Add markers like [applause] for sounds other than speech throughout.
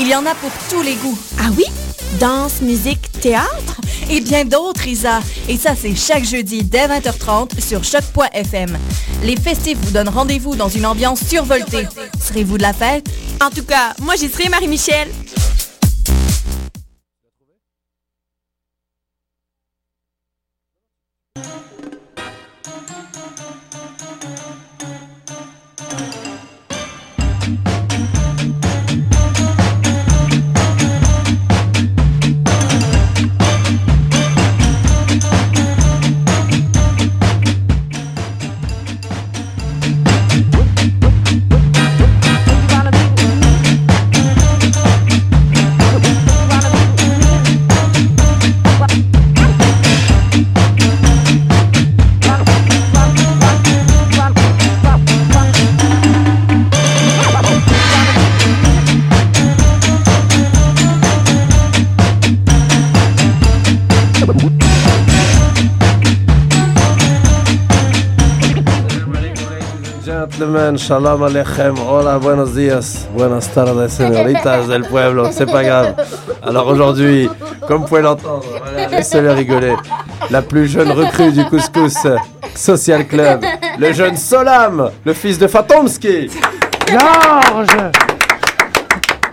Il y en a pour tous les goûts. Ah oui? Danse, musique, théâtre? Et bien d'autres, Isa. Et ça, c'est chaque jeudi dès 20h30 sur choc.fm. Les festifs vous donnent rendez-vous dans une ambiance survoltée. Serez-vous de la fête? En tout cas, moi j'y serai, Marie-Michel. Shalom aleichem, hola, buenos días, buenas tardes, señoritas del pueblo, c'est pas grave. Alors aujourd'hui, comme vous pouvez l'entendre, voilà, laissez-le rigoler, la plus jeune recrue du Couscous Social Club, le jeune Solam, le fils de Fatomski. Georges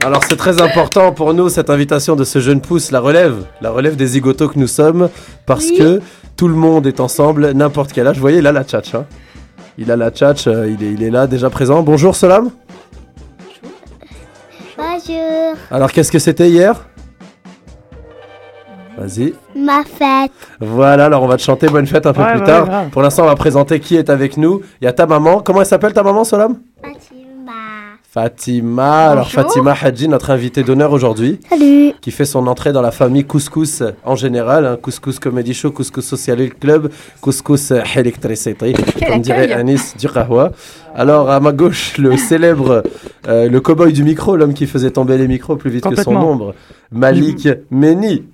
Alors c'est très important pour nous cette invitation de ce jeune pouce, la relève, la relève des zigotos que nous sommes, parce que tout le monde est ensemble, n'importe quel âge. Vous voyez, il a la tchatch. hein. Il a la tchatch, euh, il, est, il est là déjà présent. Bonjour Solam. Bonjour, Alors qu'est-ce que c'était hier? Vas-y. ma fête. Voilà, alors on va te chanter bonne fête un peu Ouais, plus ouais, tard. Pour l'instant, on va présenter qui est avec nous. Il y a ta maman. Comment elle s'appelle ta maman, Solam? Fatima. Alors Fatima Hadji, notre invitée d'honneur aujourd'hui. Salut. qui fait son entrée dans la famille Couscous en général, hein, Couscous Comedy Show, Couscous Social Club, Couscous Electricity, comme dirait Anis du Kahwa. Alors à ma gauche, le [laughs] célèbre, euh, le cow-boy du micro, l'homme qui faisait tomber les micros plus vite que son ombre, Malik Meni. [laughs]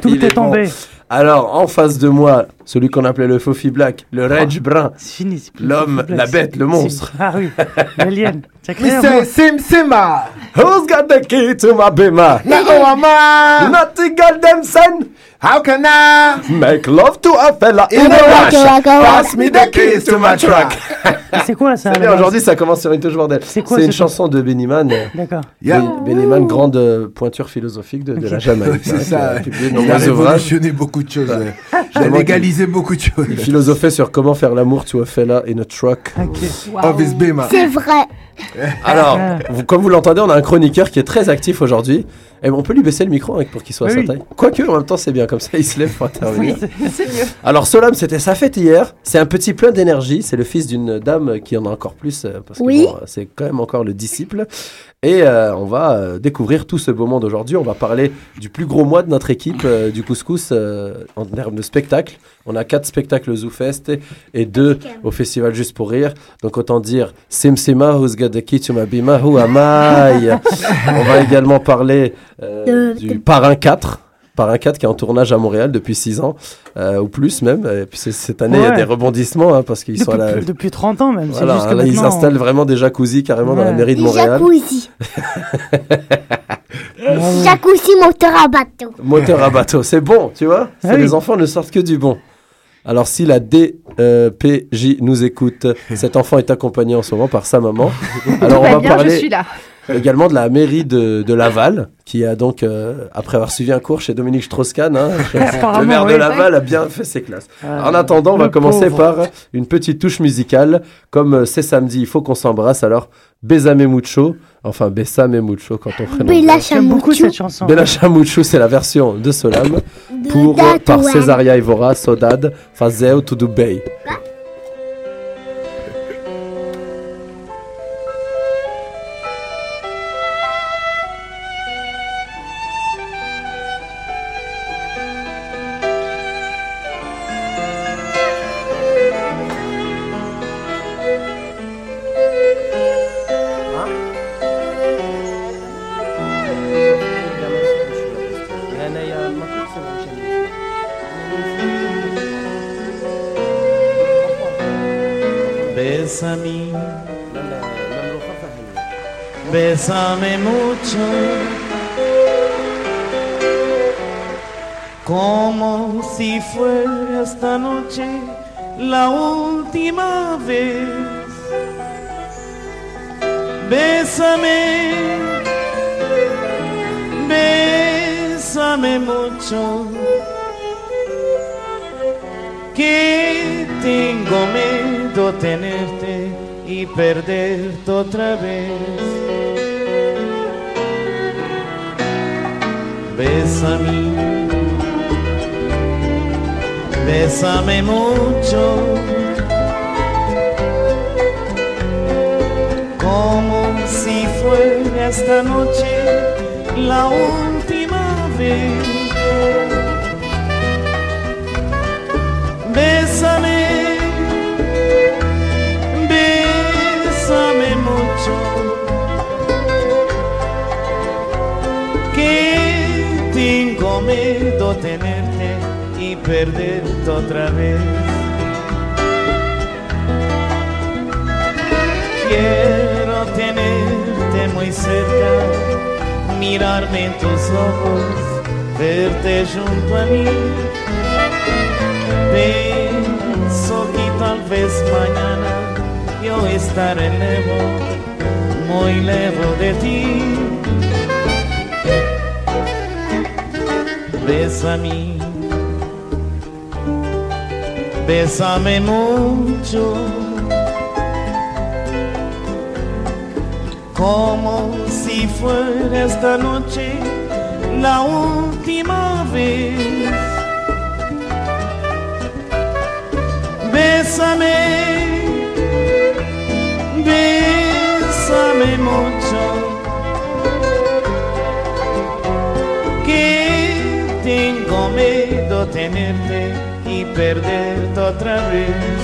Tout Il est, est bon. tombé. Alors en face de moi, celui qu'on appelait le Fofi Black, le Brun, C'est fini. c'est plus- L'homme, la bête, le monstre. Ah oui, l'alien. [laughs] Mr. Sim Sima. Who's got the key to my bima? [laughs] Naoama. Nothing goddamn son. How can I? Make love to a fella in In a rush. Pass me the keys to my truck. [laughs] C'est quoi ça aujourd'hui ça commence sur une touche bordel. C'est quoi, C'est une chanson de Bennyman. euh, D'accord. Yeah. Ben- Bennyman, grande euh, pointure philosophique de, de la Jamaïque. C'est hein, ça. Il a révolutionné beaucoup de choses. ouais. Il légalisé beaucoup de choses. Il philosophait sur comment faire l'amour to a fella in a truck. Ok. Of his bema. C'est vrai. Alors, vous- comme vous l'entendez, on a un chroniqueur qui est très actif aujourd'hui. Et on peut lui baisser le micro hein, pour qu'il soit à Oui, sa taille. Quoique, en même temps, c'est bien, comme ça, il se lève pour [laughs] intervenir. Oui, c'est- mieux. Alors Solam, c'était sa fête hier. C'est un petit plein d'énergie. C'est le fils d'une dame qui en a encore plus euh, parce que Oui. bon, c'est quand même encore le disciple. Et euh, on va euh, découvrir tout ce beau monde aujourd'hui. On va parler du plus gros mois de notre équipe euh, du couscous en termes de spectacles. On a quatre spectacles au ZooFest et, et deux au Festival Juste pour Rire. Donc autant dire Simsima, Who's Got the Key to My Bima, Who Am I? [laughs] On va également parler du Parrain 4. Parrain 4 qui est en tournage à Montréal depuis 6 ans, euh, ou plus même. Et puis cette année, il y a des rebondissements hein, parce qu'ils sont à la. Depuis, depuis 30 ans même. Voilà, c'est juste que là, ils installent vraiment des jacuzzi carrément dans la mairie de Des Montréal. jacuzzi. [laughs] Jacuzzi moteur à bateau. Moteur à bateau, c'est bon, tu vois Ah oui. Les enfants ne sortent que du bon. Alors si la DPJ nous écoute, [laughs] cet enfant est accompagné en ce moment par sa maman. [laughs] Alors on va parler là. Également de la mairie de, de Laval, qui a donc, euh, après avoir suivi un cours chez Dominique Strauss-Kahn, hein, [laughs] le maire de. Laval a bien fait ses classes. Ah, En attendant, on va commencer pauvre. par une petite touche musicale. Comme euh, c'est samedi, il faut qu'on s'embrasse. Alors, Besame Mucho, enfin Besame Mucho quand on prononce. Bella J'aime beaucoup cette chanson. Bella Chamucho, c'est la version de Solam pour, euh, par Datouane. Cesaria Ivora, Sodad, Fazeo Tudubei. Bésame esta noche la última vez. Bésame, bésame mucho, que tengo miedo tenerte y perderte otra vez. Quiero cerca, mirarme en tus ojos, verte junto a mí. Pienso que tal vez mañana yo estaré lejos, muy lejos de ti. Bésame, bésame mucho, como si fuera esta noche la última vez. Bésame, bésame mucho, que tengo miedo tenerte y perderte otra vez.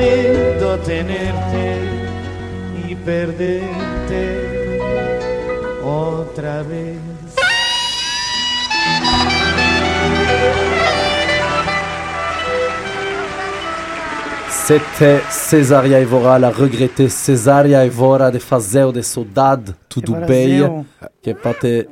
miedo tenerte y perderte otra vez. C'était Cesaria Evora, la regrettée Cesaria Evora de Fazel de Saudade, tudo bem, que pate.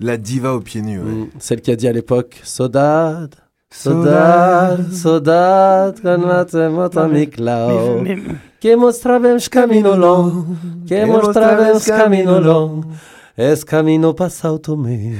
La diva aux pieds nus. ouais. Mm, Celle qui a dit à l'époque Saudade, Saudade, Saudade, Canate Mata Miclau. Mais, mais- Que mostraremos caminho longo, que mostraremos caminho longo. Es camino passado [laughs] também.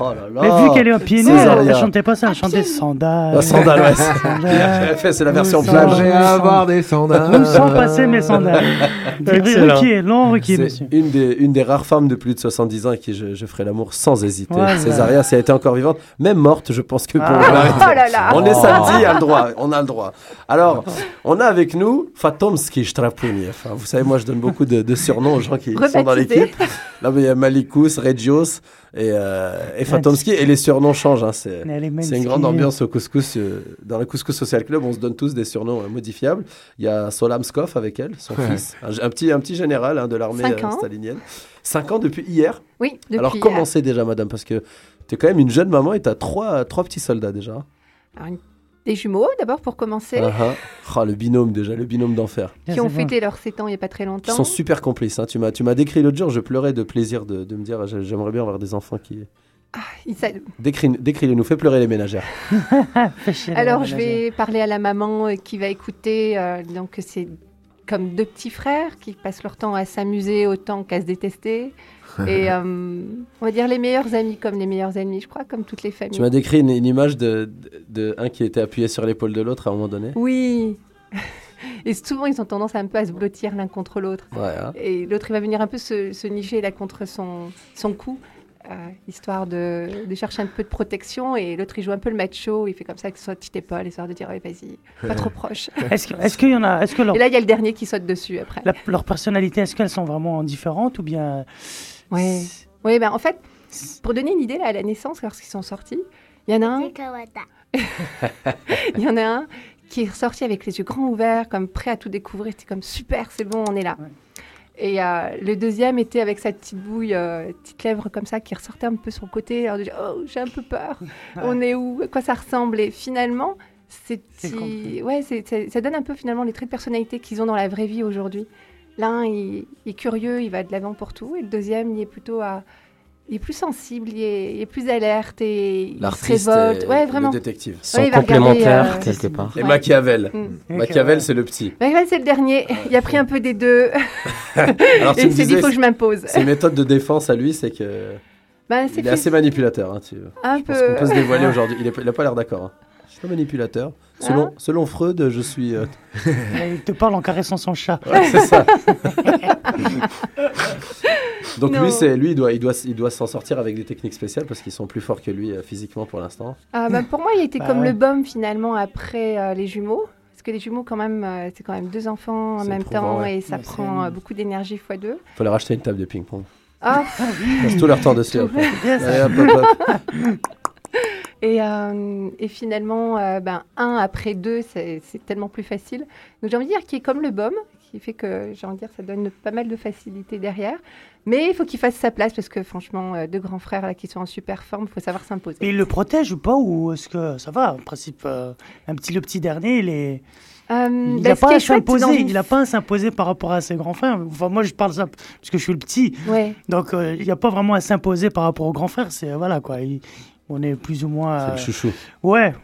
Oh là là. mais vu qu'elle est en pieds nus, elle, elle chantait pas ça, elle chantait sandales. Ah, [laughs] sandales, ouais. Sandales. Elle fait, c'est la version plage. J'ai à avoir des sandales. Nous sans passer mes sandales. [laughs] Excellent. Requier, long requier, C'est monsieur. une des, une des rares femmes de plus de 70 ans à qui je, je ferai l'amour sans hésiter. Voilà. Césaria, si elle était encore vivante, même morte, je pense que pour Ah. Oh là là On est samedi, on a le droit. On a le droit. Alors, on a avec nous Fatomski Strapuni. Enfin, vous savez, moi, je donne beaucoup de, de surnoms aux gens qui sont dans l'équipe. Là, mais il y a Malikus, Regios et, euh, et Fatomski. Et les surnoms changent. hein, C'est une grande ambiance au couscous. euh, dans le couscous social club, on se donne tous des surnoms euh, modifiables. Il y a Solamskov avec elle, son Ouais. fils, un, un petit, un petit général hein, de l'armée Cinq euh, stalinienne. 5 ans depuis hier. Oui, depuis Alors hier. c'est déjà, madame Parce que tu es quand même une jeune maman et tu as trois, trois petits soldats déjà. Alors, une- Des jumeaux, d'abord, pour commencer, Ah, ah. Ah, le binôme déjà, le binôme d'enfer. qui ont fêté leurs 7 ans il n'y a pas très longtemps. sont super complices. hein. Tu m'as tu m'as décrit l'autre jour, je pleurais de plaisir de, de me dire j'ai- j'aimerais bien avoir des enfants qui. Ah, ils sa- Décris- Décris-les nous, fais pleurer les ménagères. [laughs] Alors, je vais parler à la maman euh, qui va écouter. euh, donc, c'est comme deux petits frères qui passent leur temps à s'amuser autant qu'à se détester. [laughs] Et euh, on va dire les meilleurs amis comme les meilleurs ennemis, je crois, comme toutes les familles. Tu m'as décrit une, une image de, de, de un qui était appuyé sur l'épaule de l'autre à un moment donné. Oui. [laughs] Et souvent, ils ont tendance un peu à se blottir l'un contre l'autre. Ouais, hein. Et l'autre, il va venir un peu se, se nicher là contre son, son cou, euh, histoire de, de chercher un peu de protection. Et l'autre, il joue un peu le macho, il fait comme ça avec sa petite épaule, histoire de dire, ouais, vas-y, pas trop [laughs] proche. Est-ce que- est-ce qu'il y en a Est-ce que leur, Et là, il y a le dernier qui saute dessus après. la- leur personnalité, est-ce qu'elles sont vraiment différentes ou bien Ouais. Oui, ben en fait, pour donner une idée là, à la naissance, lorsqu'ils sont sortis, il y en a un, [laughs] il y en a un qui est ressorti avec les yeux grands ouverts, comme prêt à tout découvrir. C'était comme super, c'est bon, on est là. Ouais. Et euh, le deuxième était avec sa petite bouille, euh, petite lèvre comme ça, qui ressortait un peu sur le côté. Alors de dire, oh, j'ai un peu peur. [laughs] On est où? À quoi ça ressemble? Et finalement, ces C'est ouais, c'est- c'est- ça donne un peu finalement les traits de personnalité qu'ils ont dans la vraie vie aujourd'hui. L'un, il, il est curieux, il va de l'avant pour tout. Et le deuxième, il est plutôt à... Il est plus sensible, il est, il est plus alerte et il se révolte. et Ouais, vraiment. le détective. Ils sont Ouais, complémentaires euh, quelque part. Et Ouais. Machiavel. Mm. Machiavel, c'est le petit. Machiavel, c'est le dernier. Il a pris un peu des deux. [laughs] Alors et [laughs] tu il s'est dit, il faut que je m'impose. ses méthodes de défense à lui, c'est que Ben, c'est il est fait assez manipulateur. hein, tu- un Je pense peu. qu'on peut se dévoiler [laughs] aujourd'hui. Il n'a pas l'air d'accord. hein. Je suis pas manipulateur. Selon, Hein selon Freud, je suis. euh, [laughs] Il te parle en caressant son chat. Ouais, c'est ça. [laughs] Donc Non. lui, c'est lui, il doit, il doit, il doit s'en sortir avec des techniques spéciales parce qu'ils sont plus forts que lui euh, physiquement pour l'instant. Ah, ben, pour moi, il était Bah comme ouais. le bum finalement après euh, les jumeaux. Parce que les jumeaux, quand même, euh, c'est quand même deux enfants en même éprouvant, temps ouais. et ça prend un- euh, beaucoup d'énergie fois deux. Faut leur acheter une table de ping-pong. Ah, Ils passent tout leur temps dessus. [laughs] Tout. après. Allez, hop, hop, hop. Et, euh, et finalement, euh, ben, un après deux, c'est tellement plus facile. Donc j'ai envie de dire qu'il est comme le bum, qui fait que j'ai envie de dire ça donne pas mal de facilité derrière. Mais il faut qu'il fasse sa place parce que franchement, euh, deux grands frères là qui sont en super forme, il faut savoir s'imposer. Et il le protège ou pas Ou est-ce que ça va En principe, euh, un petit, le petit dernier, il est. Euh, Il ben, n'a ce pas à s'imposer. Il pas à s'imposer par rapport à ses grands frères. Enfin, moi, je parle ça parce que je suis le petit. Ouais. Donc, euh, il n'y a pas vraiment à s'imposer par rapport aux grands frères. C'est voilà quoi. il- on est plus ou moins. C'est le euh, chouchou. ouais.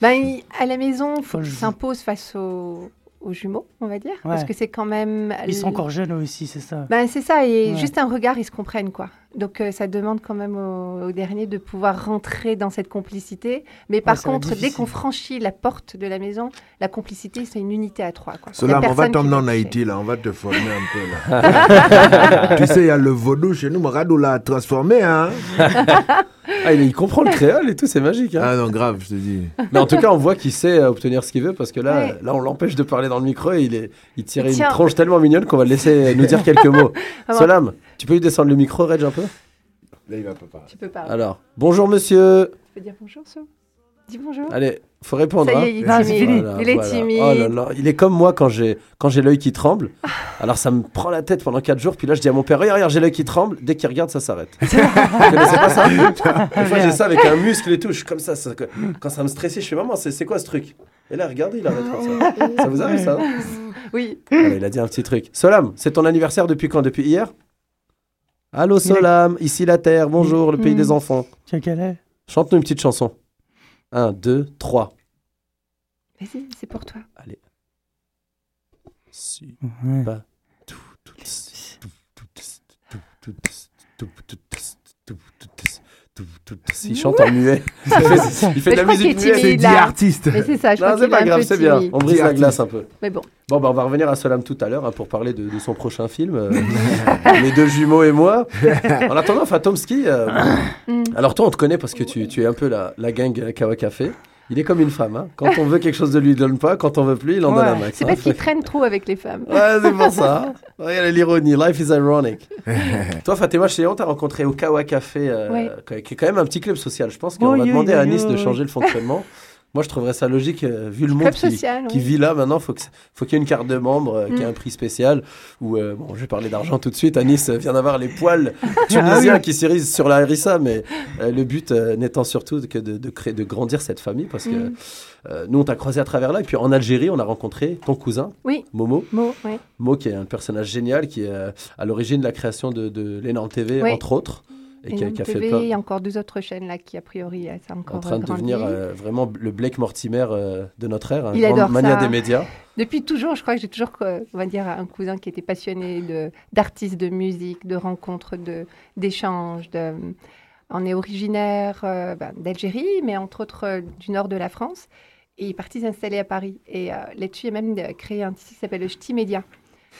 Ben, il- à la maison, il faut le- s'impose face aux, aux jumeaux, on va dire. Ouais. Parce que c'est quand même. Ils sont encore jeunes aussi, c'est ça. Ben, c'est ça, et Ouais. juste un regard, ils se comprennent, quoi. Donc, euh, ça demande quand même au, au dernier de pouvoir rentrer dans cette complicité. Mais par contre, dès qu'on franchit la porte de la maison, la complicité, c'est une unité à trois, quoi. Solam, on va t'emmener en. Haïti, là. On va te former un peu, là. [laughs] tu sais, il y a le vaudou chez nous. Maradou l'a transformé, hein. Ah, il, il comprend le créole et tout, c'est magique. hein. Ah non, grave, je te dis. Mais en tout cas, on voit qu'il sait obtenir ce qu'il veut parce que là, Ouais. là on l'empêche de parler dans le micro et il, est, il tire Il une tient. tronche tellement mignonne qu'on va le laisser nous dire quelques mots. [laughs] Solam, tu peux lui descendre le micro, Reg, un peu? Là, il va pas parler. Tu peux pas. Alors, bonjour monsieur. Tu peux dire bonjour, So Dis bonjour. Allez, faut répondre. ça hein. y est, il est timide. Voilà, il est voilà. timide. Oh là là, il est comme moi quand j'ai quand j'ai l'œil qui tremble. [laughs] Alors ça me prend la tête pendant 4 jours. Puis là, je dis à mon père, regarde, regarde, j'ai l'œil qui tremble. Dès qu'il regarde, ça s'arrête. [laughs] Vous connaissez pas ça [laughs] Des fois, j'ai ça avec un muscle et tout. Je suis comme ça. ça- quand ça me stressait, je fais maman, c'est quoi ce truc? Et là, regardez, il arrête comme ça. Ça vous arrive ça hein Oui. Il a dit un petit truc. Solam, c'est ton anniversaire depuis quand? Depuis hier? Allô Solam, ici la terre. Bonjour, le pays Mm. des enfants. Tu as quel âge Chante-nous une petite chanson. 1, 2, 3. Vas-y, c'est pour toi. Allez. Si. Ouais. Bah. Tout, tout, tss, tout, tout, tss, tout, tout, tss, tout, tout, tss, tout, tout, tss, tout, tout, tss. Il chante en muet. [laughs] Il fait, il fait Mais de la musique muette. C'est dit artiste. Mais c'est ça, je Non, c'est pas grave, c'est bien. On brise la glace un peu. Mais bon. Bon, bah, on va revenir à Solam tout à l'heure hein, pour parler de, de son prochain film, euh, [laughs] Les deux jumeaux et moi. En attendant, Fatomski, euh, [coughs] Mm. alors toi, on te connaît parce que tu, tu es un peu la, la gang Kawa Café. Il est comme une femme. hein. Quand on veut quelque chose de lui, il donne pas. Quand on veut plus, il en donne Ouais. un max. C'est hein. parce qu'il traîne trop avec les femmes. Ouais, c'est pour ça. Regarde l'ironie. Life is ironic. [laughs] Toi, Fatima Chéon, t'as rencontré au Kawa Café, euh, Ouais. qui est quand même un petit club social. Je pense qu'on Oui, va demander oui, à Nice de changer le fonctionnement. [laughs] Moi, je trouverais ça logique, euh, vu le monde qui, social. qui oui. vit là maintenant. Faut que, faut qu'il y ait une carte de membre euh, qui ait Mm. un prix spécial. Ou euh, bon, je vais parler d'argent tout de suite. Nice euh, vient d'avoir les poils [laughs] Ah tunisiens oui. qui s'irisent sur la harissa, mais le but n'étant surtout que de, de créer, de grandir cette famille, parce que Mm. nous, on t'a croisé à travers là. Et puis en Algérie, on a rencontré ton cousin, Oui. Momo. Mo, ouais. Mo, qui est un personnage génial, qui est à l'origine de la création de, de l'énorme TV, entre autres, et qui, a- qui a fait TV, plein- il y a encore deux autres chaînes là qui a priori euh, ça encore en train de grandi. devenir euh, vraiment le Blake Mortimer euh, de notre ère, un Il grand mania des médias. [laughs] Depuis toujours, je crois que j'ai toujours, euh, on va dire, un cousin qui était passionné de d'artistes, de musique, de rencontres, de d'échanges. De... On est originaire euh, ben, d'Algérie, mais entre autres euh, du nord de la France. Et il est parti s'installer à Paris. Et euh, là-dessus, il a même euh, créé un site qui s'appelle le Ch'ti Média.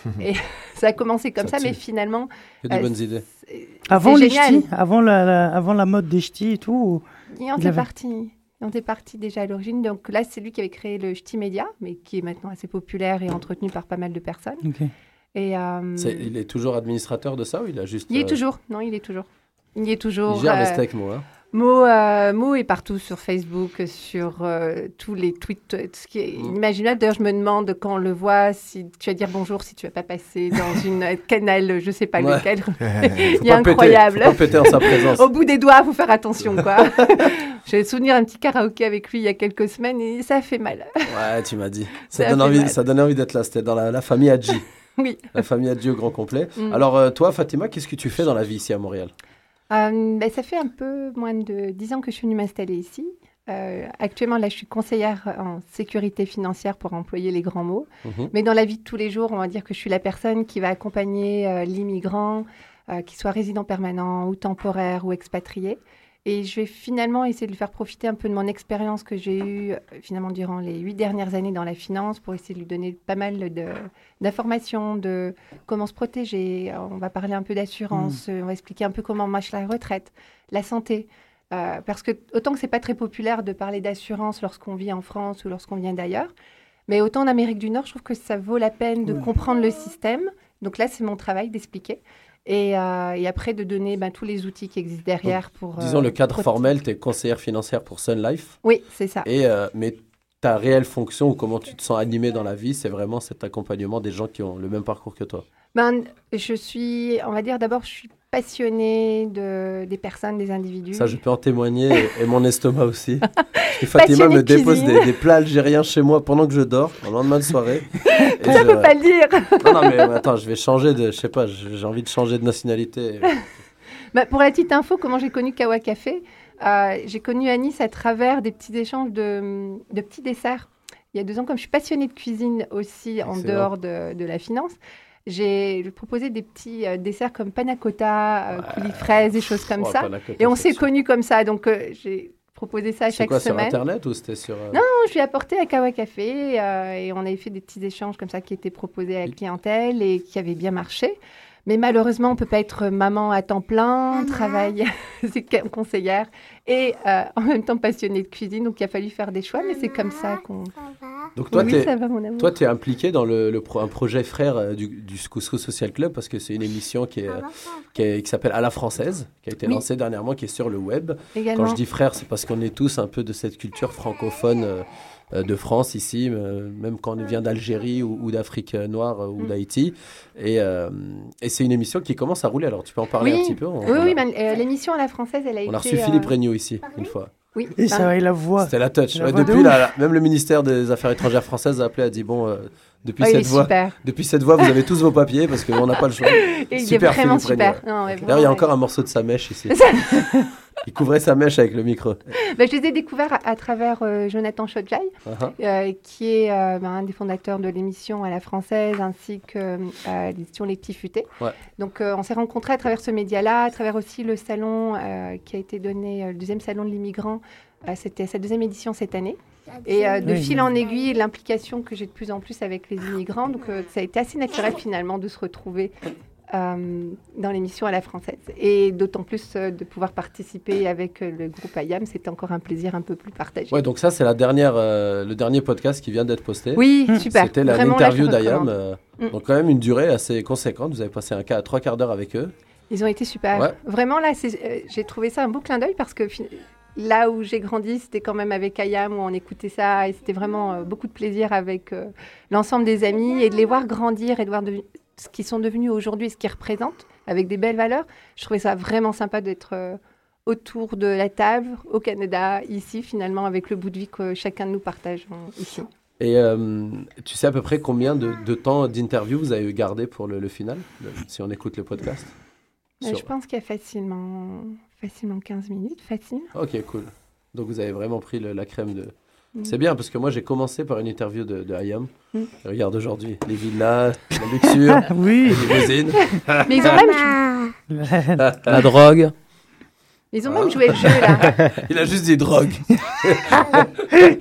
[laughs] et [laughs] ça a commencé comme Ça ça, mais finalement. Que des euh, bonnes idées. Avant les ch'tis, avant la, la- avant la mode des ch'tis et tout. Il en Il était avait- parti. Il en était parti déjà à l'origine. Donc là, c'est lui qui avait créé le Ch'ti Média, mais qui est maintenant assez populaire et entretenu par pas mal de personnes. Et, euh, il est toujours administrateur de ça ou il a juste. il est euh, toujours. Non, il est toujours. Il est toujours. Il gère les euh, steaks, moi. hein. Mo, euh, Mo est partout sur Facebook, sur euh, tous les tweets, euh, ce qui est Mm. inimaginable. D'ailleurs, je me demande quand on le voit si tu vas dire bonjour si tu vas pas passer dans [laughs] une euh, canal, je sais pas Ouais. lequel. [laughs] Il est pas péter, incroyable. Faut pas péter en sa présence. [laughs] Au bout des doigts, faut faire attention, quoi. J'ai souvenir un petit karaoké avec lui il y a quelques semaines et ça fait mal. Ouais, tu m'as dit. Ça Ça, donne envie, mal. ça donnait envie d'être là. C'était dans la, la famille Hadji. Oui. La famille Hadji au grand complet. Mm. Alors, euh, toi, Fatima, qu'est-ce que tu fais dans la vie ici à Montréal? Euh, ben, ça fait un peu moins de 10 ans que je suis venue m'installer ici. Euh, actuellement, là, je suis conseillère en sécurité financière pour employer les grands mots. Mhm. Mais dans la vie de tous les jours, on va dire que je suis la personne qui va accompagner euh, l'immigrant, euh, qu'il soit résident permanent ou temporaire ou expatrié. Et je vais finalement essayer de lui faire profiter un peu de mon expérience que j'ai eue euh, finalement durant les huit dernières années dans la finance pour essayer de lui donner pas mal d'informations, de comment se protéger. Euh, On va parler un peu d'assurance, euh, on va expliquer un peu comment marche la retraite, la santé. Euh, parce que autant que c'est pas très populaire de parler d'assurance lorsqu'on vit en France ou lorsqu'on vient d'ailleurs, mais autant en Amérique du Nord, je trouve que ça vaut la peine de Oui. comprendre le système. Donc là, c'est mon travail d'expliquer. Et, euh, et après, de donner ben, tous les outils qui existent derrière pour... Disons euh, le cadre formel, tu es conseillère financière pour Sun Life. Oui, c'est ça. Et, euh, mais ta réelle fonction ou comment tu te sens animé dans la vie, c'est vraiment cet accompagnement des gens qui ont le même parcours que toi. Ben, je suis, on va dire d'abord, je suis passionnée de, des personnes, des individus. Ça, je peux en témoigner et, et mon estomac aussi. [laughs] Parce que Fatima me dépose des, des plats algériens chez moi pendant que je dors, en lendemain de soirée. [laughs] Et Ça je- peut pas le dire. Non, non, mais attends, je vais changer de. Je sais pas, j'ai envie de changer de nationalité. [laughs] Bah, pour la petite info, comment j'ai connu Kawa Café Euh, J'ai connu Anis à travers des petits échanges de, de petits desserts. Il y a deux ans, comme je suis passionnée de cuisine aussi en dehors de, de la finance, j'ai proposé des petits euh, desserts comme panna cotta, euh, coulis fraises, des choses comme Oh, ça. Et on s'est connus comme ça. Donc euh, j'ai proposé ça C'est chaque quoi sur semaine. internet ou c'était sur. euh, Non, je lui ai apporté à Kawa Café et on avait fait des petits échanges comme ça qui étaient proposés à la clientèle et qui avaient bien marché. Mais malheureusement, on ne peut pas être maman à temps plein, travail, [laughs] c'est conseillère et euh, en même temps passionnée de cuisine. Donc il a fallu faire des choix, mais c'est comme ça qu'on. Donc toi, oui, t'es- ça va, mon amour. Toi, tu es impliqué dans le, le pro- un projet frère euh, du, du Couscous Social Club parce que c'est une émission qui est, euh, qui, est- qui s'appelle À la française, qui a été Oui. lancée dernièrement, qui est sur le web. également. Quand je dis frère, c'est parce qu'on est tous un peu de cette culture francophone euh, de France ici, euh, même quand on vient d'Algérie ou, ou d'Afrique euh, noire euh, ou Mm. d'Haïti. Et, euh, et c'est une émission qui commence à rouler. Alors, tu peux en parler Oui. un petit peu On, Oui, on oui, a, ben, euh, l'émission à la française, elle a on été. a reçu euh, Philippe Regnault ici, une fois. Oui, Et ça et la voix. C'était la touch. La Ouais, voix de depuis, la- la- même le ministère des Affaires étrangères françaises a appelé, a dit bon, euh, depuis oh, il est cette voix, super. depuis cette voix, vous avez tous vos papiers parce qu'on n'a pas le choix. [laughs] Il est Super, vraiment Philippe super. Ouais, D'ailleurs, il y a vraiment, encore un morceau de sa mèche ici. [laughs] il couvrait sa mèche avec le micro. Ben, je les ai découverts à, à travers euh, Jonathan Chodjai. Uh-huh. euh, qui est euh, ben, un des fondateurs de l'émission à la française ainsi que euh, l'édition Les Petits Futés. Ouais. Donc euh, on s'est rencontrés à travers ce média-là, à travers aussi le salon euh, qui a été donné, euh, le deuxième salon de l'immigrant. Euh, C'était sa deuxième édition cette année. Et euh, de Oui. fil en aiguille, l'implication que j'ai de plus en plus avec les immigrants. Donc euh, ça a été assez naturel finalement de se retrouver euh, dans l'émission à la française. Et d'autant plus euh, de pouvoir participer avec euh, le groupe IAM, c'était encore un plaisir un peu plus partagé. Ouais, donc ça, c'est la dernière, le dernier podcast qui vient d'être posté. Oui, super. C'était l'interview d'Ayam. recommande. euh, Mm. Donc, quand même, une durée assez conséquente. Vous avez passé un quart, trois quarts d'heure avec eux. Ils ont été super. Ouais. Vraiment, là, j'ai trouvé ça un beau clin d'œil parce que là où j'ai grandi, c'était quand même avec Ayam, où on écoutait ça, et c'était vraiment euh, beaucoup de plaisir avec euh, l'ensemble des amis, et de les voir grandir et de voir devi- ce qu'ils sont devenus aujourd'hui, ce qu'ils représentent, avec des belles valeurs. Je trouvais ça vraiment sympa d'être euh, autour de la table, au Canada, ici, finalement, avec le bout de vie que chacun de nous partage euh, ici. Et euh, tu sais à peu près combien de, de temps d'interview vous avez gardé pour le, le final, le- si on écoute le podcast? Euh, Sur- Je pense qu'il y a facilement, facilement 15 minutes, facile. Ok, cool. Donc vous avez vraiment pris le- la crème de... Mm. C'est bien parce que moi j'ai commencé par une interview de, de Hayam. Mm. Et Regarde aujourd'hui, les villas, la luxure, [laughs] Oui. les limousines, [laughs] Mais ils ont même, Ah, [laughs] La drogue. ils ont même joué le jeu, là. Il a juste dit drogue.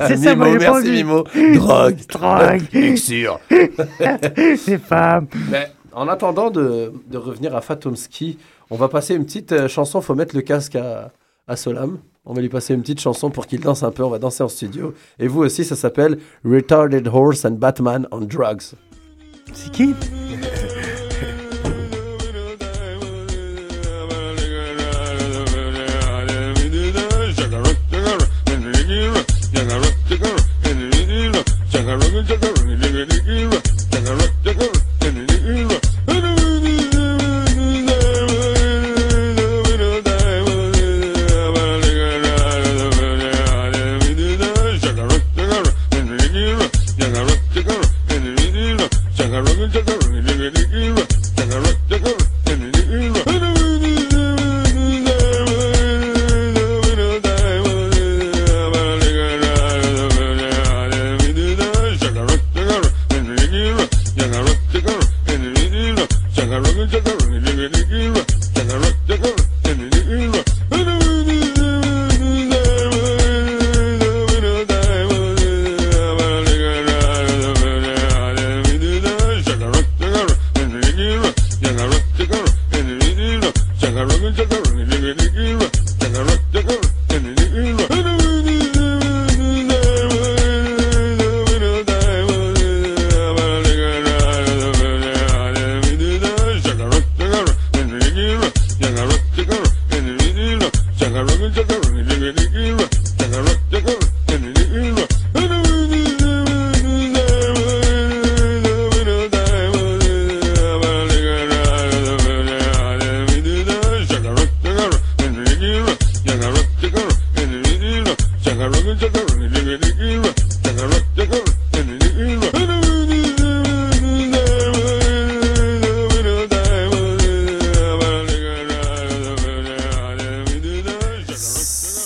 C'est ça, moi, Mimo, j'ai pas merci. Mimo. Drogue. Drogue. Luxure. Les femmes. Mais en attendant de, de revenir à Fatomski, on va passer une petite euh, chanson. Faut mettre le casque à, à Solam. On va lui passer une petite chanson pour qu'il danse un peu. On va danser en studio. Et vous aussi, ça s'appelle Retarded Horse and Batman on Drugs. C'est qui?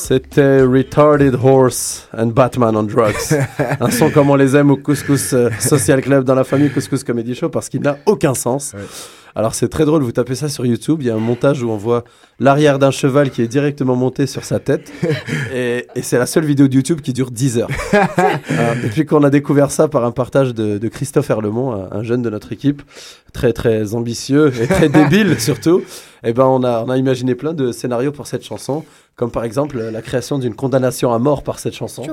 C'était Retarded Horse and Batman on Drugs. [laughs] un son comme on les aime au Couscous euh, Social Club dans la famille Couscous Comedy Show parce qu'il n'a aucun sens. Ouais. Alors c'est très drôle, vous tapez ça sur YouTube, il y a un montage où on voit l'arrière d'un cheval qui est directement monté sur sa tête [laughs] et, et c'est la seule vidéo de YouTube qui dure 10 heures. [laughs] Euh, depuis qu'on a découvert ça par un partage de, de Christophe Herlemont, un, un jeune de notre équipe, très très ambitieux et très débile surtout, et ben on a, on a imaginé plein de scénarios pour cette chanson, comme par exemple euh, la création d'une condamnation à mort par cette chanson.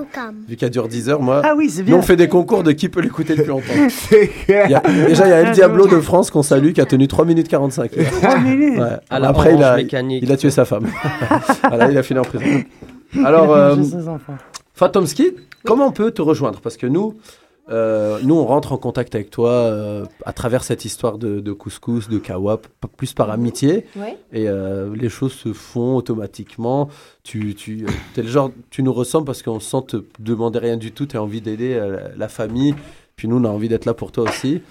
Vu qu'elle dure 10 heures, moi, Ah oui, c'est nous bien. on fait des concours de qui peut l'écouter le plus longtemps. [laughs] C'est Il y a- déjà, il y a El Diablo de France qu'on salue qui a tenu 3 minutes 45. hier. Trois minutes. Ouais. À la Après, il a, mécanique. il a tué sa femme. [laughs] voilà, il a fini en prison. Alors, euh. Fatomski, comment on peut te rejoindre? Parce que nous, euh, nous, on rentre en contact avec toi euh, à travers cette histoire de, de couscous, de kawap, p- plus par amitié. Ouais. Et euh, les choses se font automatiquement. Tu, tu, t'es le genre, tu nous ressembles parce qu'on sent te demander rien du tout. Tu as envie d'aider la, famille. Puis nous, on a envie d'être là pour toi aussi.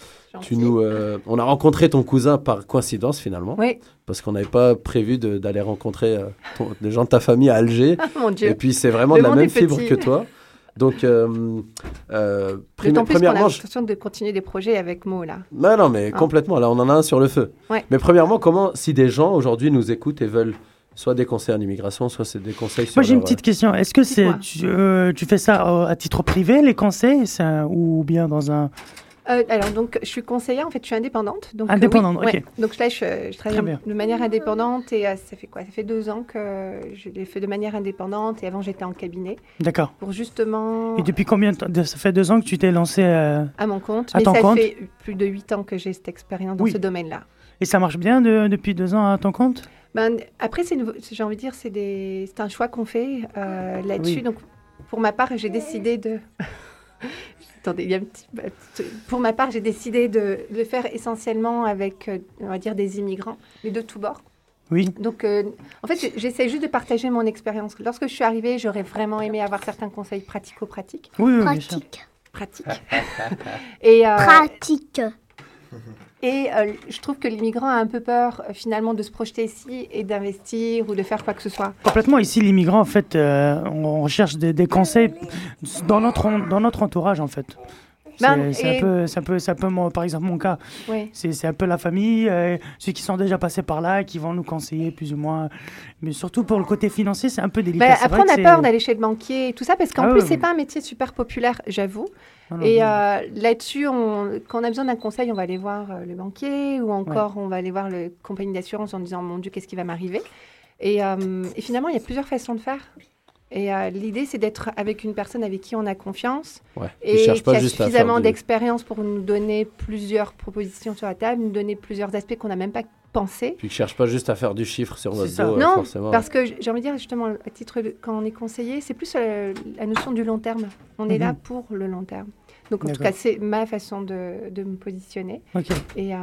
Tu nous, on a rencontré ton cousin par coïncidence finalement, parce qu'on n'avait pas prévu de- d'aller rencontrer ton- des gens de ta famille à Alger. [laughs] mon Dieu. Et puis c'est vraiment Le de la même fibre petit. que toi. Donc, euh, euh, primi- plus premièrement, je- l'intention de continuer des projets avec Mo, là. non, non, mais Ah. complètement. Là, on en a un sur le feu. Ouais. Mais premièrement, comment, si des gens aujourd'hui nous écoutent et veulent soit des conseils en immigration, soit c'est des conseils sur Moi, j'ai une petite question. Est-ce que c'est Dites-moi. tu, euh, tu fais ça euh, à titre privé, les conseils, ou bien dans un Euh, alors, donc, je suis conseillère, en fait, je suis indépendante. Donc, euh, Indépendante, oui, ok. ouais. Donc, là, je, je travaille de manière indépendante et euh, ça fait quoi? Ça fait deux ans que je l'ai fait de manière indépendante et avant, j'étais en cabinet D'accord. pour justement Et depuis combien de temps? Ça fait deux ans que tu t'es lancé euh, à mon compte. À mais ton ça compte? fait plus de huit ans que j'ai cette expérience dans Oui. ce domaine-là. et ça marche bien de- depuis deux ans à ton compte? Ben, après, j'ai envie de dire, c'est des- un choix qu'on fait euh, là-dessus. Oui. Donc, pour ma part, j'ai décidé de. Attendez, il y a un petit. Pour ma part, j'ai décidé de le faire essentiellement avec, euh, on va dire, des immigrants, mais de tous bords. Oui. Donc, euh, en fait, j'essaie juste de partager mon expérience. Lorsque je suis arrivée, j'aurais vraiment aimé avoir certains conseils pratico-pratiques. Oui, oui, bien sûr. Pratique. Pratiques. Et, euh, Pratique. Et euh, je trouve que l'immigrant a un peu peur, euh, finalement, de se projeter ici et d'investir ou de faire quoi que ce soit. Complètement. Ici, l'immigrant, en fait, euh, on, cherche des, des conseils dans notre, dans notre entourage, en fait. C'est Ben, c'est et- un peu, un peu, un peu mon- par exemple, mon cas. Oui. C'est un peu la famille, euh, ceux qui sont déjà passés par là, qui vont nous conseiller plus ou moins. Mais surtout pour le côté financier, c'est un peu délicat. C'est après, on a peur d'aller chez le banquier et tout ça, parce qu'en Ah plus, ouais, c'est ouais. pas un métier super populaire, j'avoue. Ah Et euh, là-dessus, on- quand on a besoin d'un conseil, on va aller voir euh, le banquier ou encore on va aller voir le compagnie d'assurance en disant Mon Dieu, qu'est-ce qui va m'arriver? Et, et finalement, il y a plusieurs façons de faire. Et euh, l'idée, c'est d'être avec une personne avec qui on a confiance Ouais. Et qui a suffisamment du- d'expérience pour nous donner plusieurs propositions sur la table, nous donner plusieurs aspects qu'on n'a même pas pensé. Puis ils cherchent pas juste à faire du chiffre sur notre dos, euh, Non, forcément. Parce que j'ai envie de dire, justement, à titre de, quand on est conseiller, c'est plus euh, la notion du long terme. On est là Mhm. pour le long terme. Donc, en tout cas, c'est ma façon de, de me positionner. Ok. Et, euh,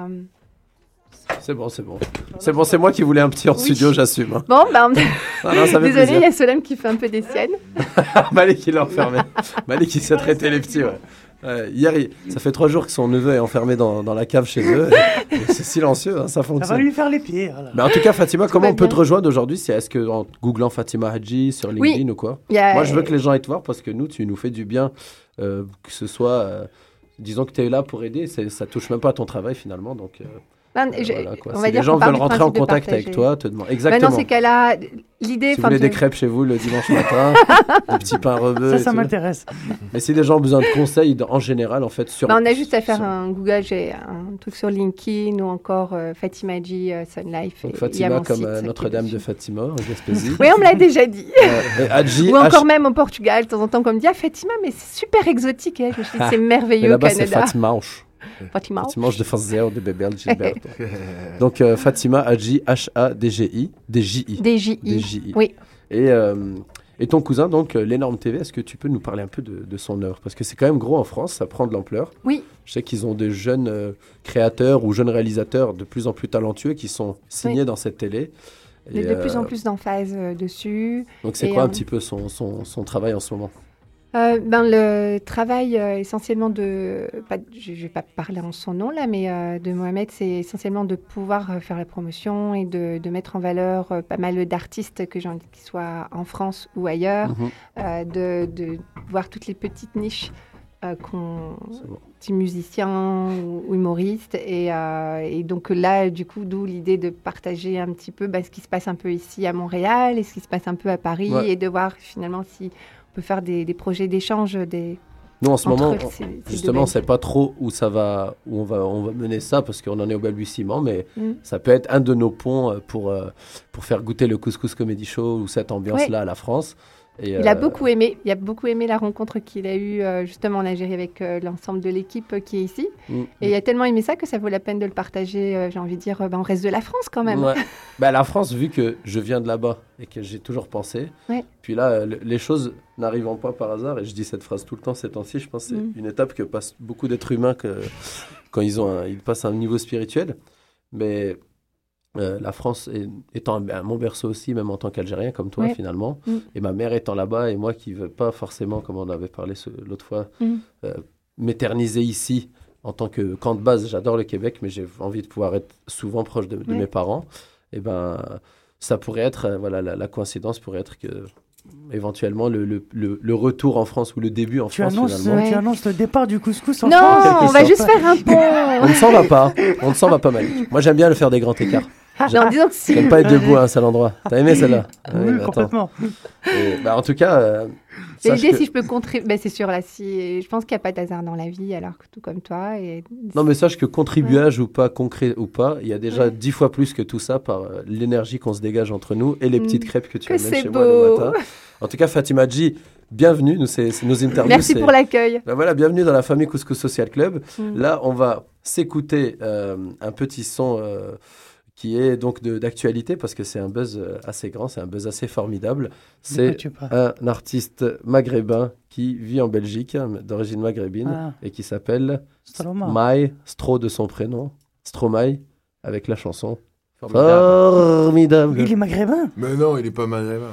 C'est bon, c'est bon. C'est bon, c'est moi qui voulais un petit en Oui. studio, j'assume. hein. Bon, ben, [laughs] Ah non, ça fait désolé, il y a Solène qui fait un peu des siennes. [laughs] Malik, il est enfermé. Malik, il sait traiter les petits, ouais. Ouais, hier, il- ça fait trois jours que son neveu est enfermé dans, dans la cave chez eux. [laughs] C'est silencieux, hein, ça Ça va fonctionne. lui faire les pieds. voilà. Mais en tout cas, Fatima, comment on peut te rejoindre aujourd'hui C'est est-ce que en googlant Fatima Hadji sur Oui. LinkedIn ou quoi? Moi, je veux que les gens aillent te voir parce que nous, tu nous fais du bien, euh, que ce soit. euh, disons que tu es là pour aider, ça touche même pas à ton travail finalement. Donc, Ben, euh, je- voilà, quoi. on Si va les dire gens qu'on part veulent rentrer en contact avec toi, te demande Ben, exactement. dans ces cas-là, l'idée. si vous voulez des de- crêpes chez vous le dimanche [laughs] matin, des petits pains rebeux. Ça, ça m'intéresse. Mais si les gens ont besoin de conseils en général, en fait, sur. Ben, on a juste à faire sur- un Google, j'ai un truc sur LinkedIn ou encore euh, Fatima G, euh, Sun Life. Donc et il y a Fatima mon comme euh, Notre-Dame de. Fatima, en Gaspésie. Oui, on me l'a déjà dit. Euh, Hadji, [laughs] Ou encore H- même au Portugal, de temps en temps, comme dit, ah, Fatima, mais c'est super exotique. hein. Je me suis dit, c'est Mais merveilleux au là-bas, c'est Canada. Fatima Anche. [laughs] Fatima. Fatima Anche de Fazer, de Bebel, Gilberto. [laughs] Donc euh, Fatima Hadji, H-A-D-G-I, D-J-I. DJI. DJI. Oui. Et, euh, et ton cousin, donc, euh, l'énorme TV, est-ce que tu peux nous parler un peu de, de son œuvre? Parce que c'est quand même gros en France, ça prend de l'ampleur. Oui. Je sais qu'ils ont des jeunes euh, créateurs ou jeunes réalisateurs de plus en plus talentueux qui sont signés dans cette télé. De, Et, de plus en plus d'emphase dessus. Donc c'est quoi un petit peu son, son, son travail en ce moment? Euh, ben, le travail euh, essentiellement de, pas- je ne vais pas parler en son nom là, mais euh, de Mohamed, c'est essentiellement de pouvoir faire la promotion et de, de mettre en valeur pas mal d'artistes que j'ai envie qu'ils soient en France ou ailleurs, Mhm. de, de voir toutes les petites niches qu'on C'est bon. petits musiciens ou, ou humoristes. Et, et donc là, du coup, d'où l'idée de partager un petit peu bah, ce qui se passe un peu ici à Montréal et ce qui se passe un peu à Paris Ouais. et de voir finalement si peut faire des, des projets d'échange des, Nous, en ce entre moment, ces- ces justement, on domaines. sait pas trop où ça va, où on va, on va mener ça parce qu'on en est au balbutiement, mais Mm. ça peut être un de nos ponts euh, pour, euh, pour faire goûter le Couscous Comedy Show ou cette ambiance-là à la France. Et, Il a euh, beaucoup aimé. Il a beaucoup aimé la rencontre qu'il a eue euh, justement en Algérie avec euh, l'ensemble de l'équipe qui est ici. mm, Et il a tellement aimé ça que ça vaut la peine de le partager. J'ai envie de dire, ben, on reste de la France quand même. Ouais. [laughs] Bah, la France, vu que je viens de là-bas et que j'ai toujours pensé, Ouais. puis là, le- les choses n'arrivant pas par hasard, et je dis cette phrase tout le temps ces temps-ci, je pense que c'est Mm. une étape que passent beaucoup d'êtres humains que, quand ils, ont un- ils passent à un niveau spirituel. Mais euh, la France est- étant un, un- mon berceau aussi, même en tant qu'Algérien, comme toi Ouais. finalement, Mm. et ma mère étant là-bas, et moi qui ne veux pas forcément, comme on avait parlé l'autre fois, Mm. euh, m'éterniser ici en tant que camp de base. J'adore le Québec, mais j'ai envie de pouvoir être souvent proche de, de Ouais. mes parents. Et ben, ça pourrait être, euh, voilà, la, la coïncidence pourrait être que éventuellement le, le, le- le retour en France ou le début en Tu France annonces, finalement. tu annonces le départ du couscous en Non, France quelque on va juste faire un [laughs] On pont. ne s'en va pas, on ne s'en va pas mal. Moi j'aime bien le faire des grands écarts. Non, disons que si. J'aime pas être debout à un seul endroit. T'as aimé celle-là Oui, bah, complètement. Et, bah, en tout cas, euh, L'idée, que- si je peux contribuer, ben, c'est sûr, là, si... je pense qu'il n'y a pas d'hasard dans la vie, alors que tout comme toi. Et... non mais sache que contribuage ou pas, concret ou pas, il y a déjà dix fois plus que tout ça par euh, l'énergie qu'on se dégage entre nous et les Mm. petites crêpes que tu Que amènes c'est chez moi le beau. matin. En tout cas, Fatima G, bienvenue. Nous, c'est c'est nos interviews. Merci c'est- pour l'accueil. Bah voilà, bienvenue dans la famille Couscous Social Club. Mm. Là, on va s'écouter euh, un petit son euh, qui est donc d'actualité parce que c'est un buzz euh, assez grand, c'est un buzz assez formidable. C'est un artiste maghrébin qui vit en Belgique, hein, d'origine maghrébine, Ah. et qui s'appelle Stroma. Mai, Stro de son prénom, Stromae, avec la chanson Formidable. Formidable. Il est maghrébin Mais non, il est pas maghrébin.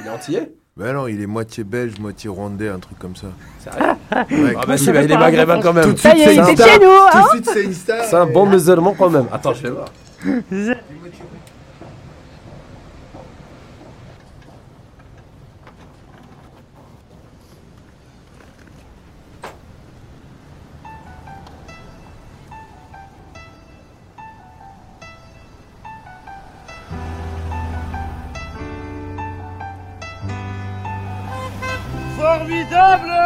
Il est antillais Mais non, il est moitié belge, moitié rwandais, un truc comme ça. Sérieux Ouais, Ah bah si, bah, il est maghrébin quand même. Tout de hein de suite, c'est une star. C'est un bon musulman quand même. Attends, je vais voir. Formidable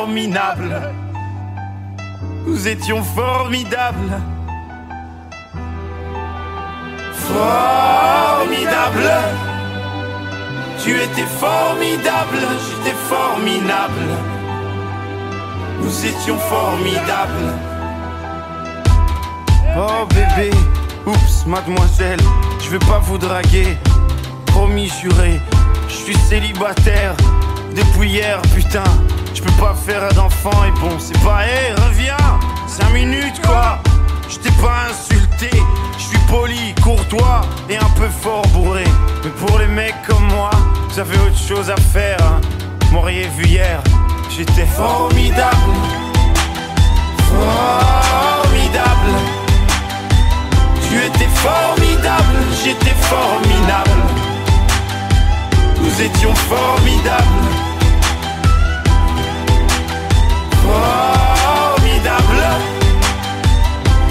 j'étais formidable. Nous étions formidables. Formidable. Tu étais formidable, j'étais formidable. Nous étions formidables. Oh bébé, oups, mademoiselle, je vais pas vous draguer. Promis juré, je suis célibataire depuis hier, putain. Je peux pas faire d'enfant et bon, c'est pas, hé, reviens, 5 minutes quoi. Je t'ai pas insulté, je suis poli, courtois et un peu fort bourré. Mais pour les mecs comme moi, vous avez autre chose à faire. Hein. M'auriez vu hier, j'étais formidable. Formidable. Tu étais formidable, j'étais formidable. Nous étions formidables.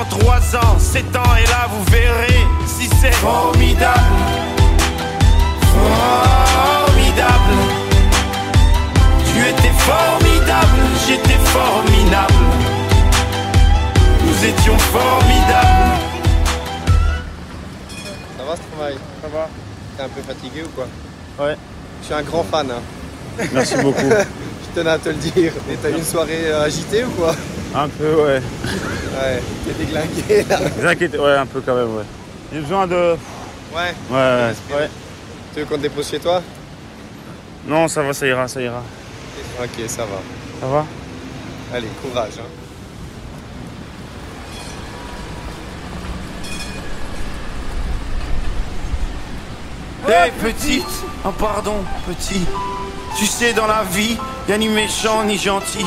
Attends 3 ans, 7 ans, et là vous verrez si c'est formidable. Formidable. Tu étais formidable, j'étais formidable. Nous étions formidables. Ça va Stromae Ça va T'es un peu fatigué ou quoi? Ouais. Je suis un grand fan. Hein. Merci beaucoup. [laughs] Je tenais à te le dire. Et t'as eu une soirée euh, agitée ou quoi? Un peu, ouais. Ouais, t'es déglingué là. [laughs] Ouais, un peu quand même, ouais. J'ai besoin de. Ouais. Ouais, ouais, ouais. Tu veux qu'on te dépose chez toi? Non, ça va, ça ira, ça ira. Ok, ça va. Ça va? Allez, courage. Hein. Hé petite, oh pardon petit, tu sais dans la vie, y a ni méchant ni gentil.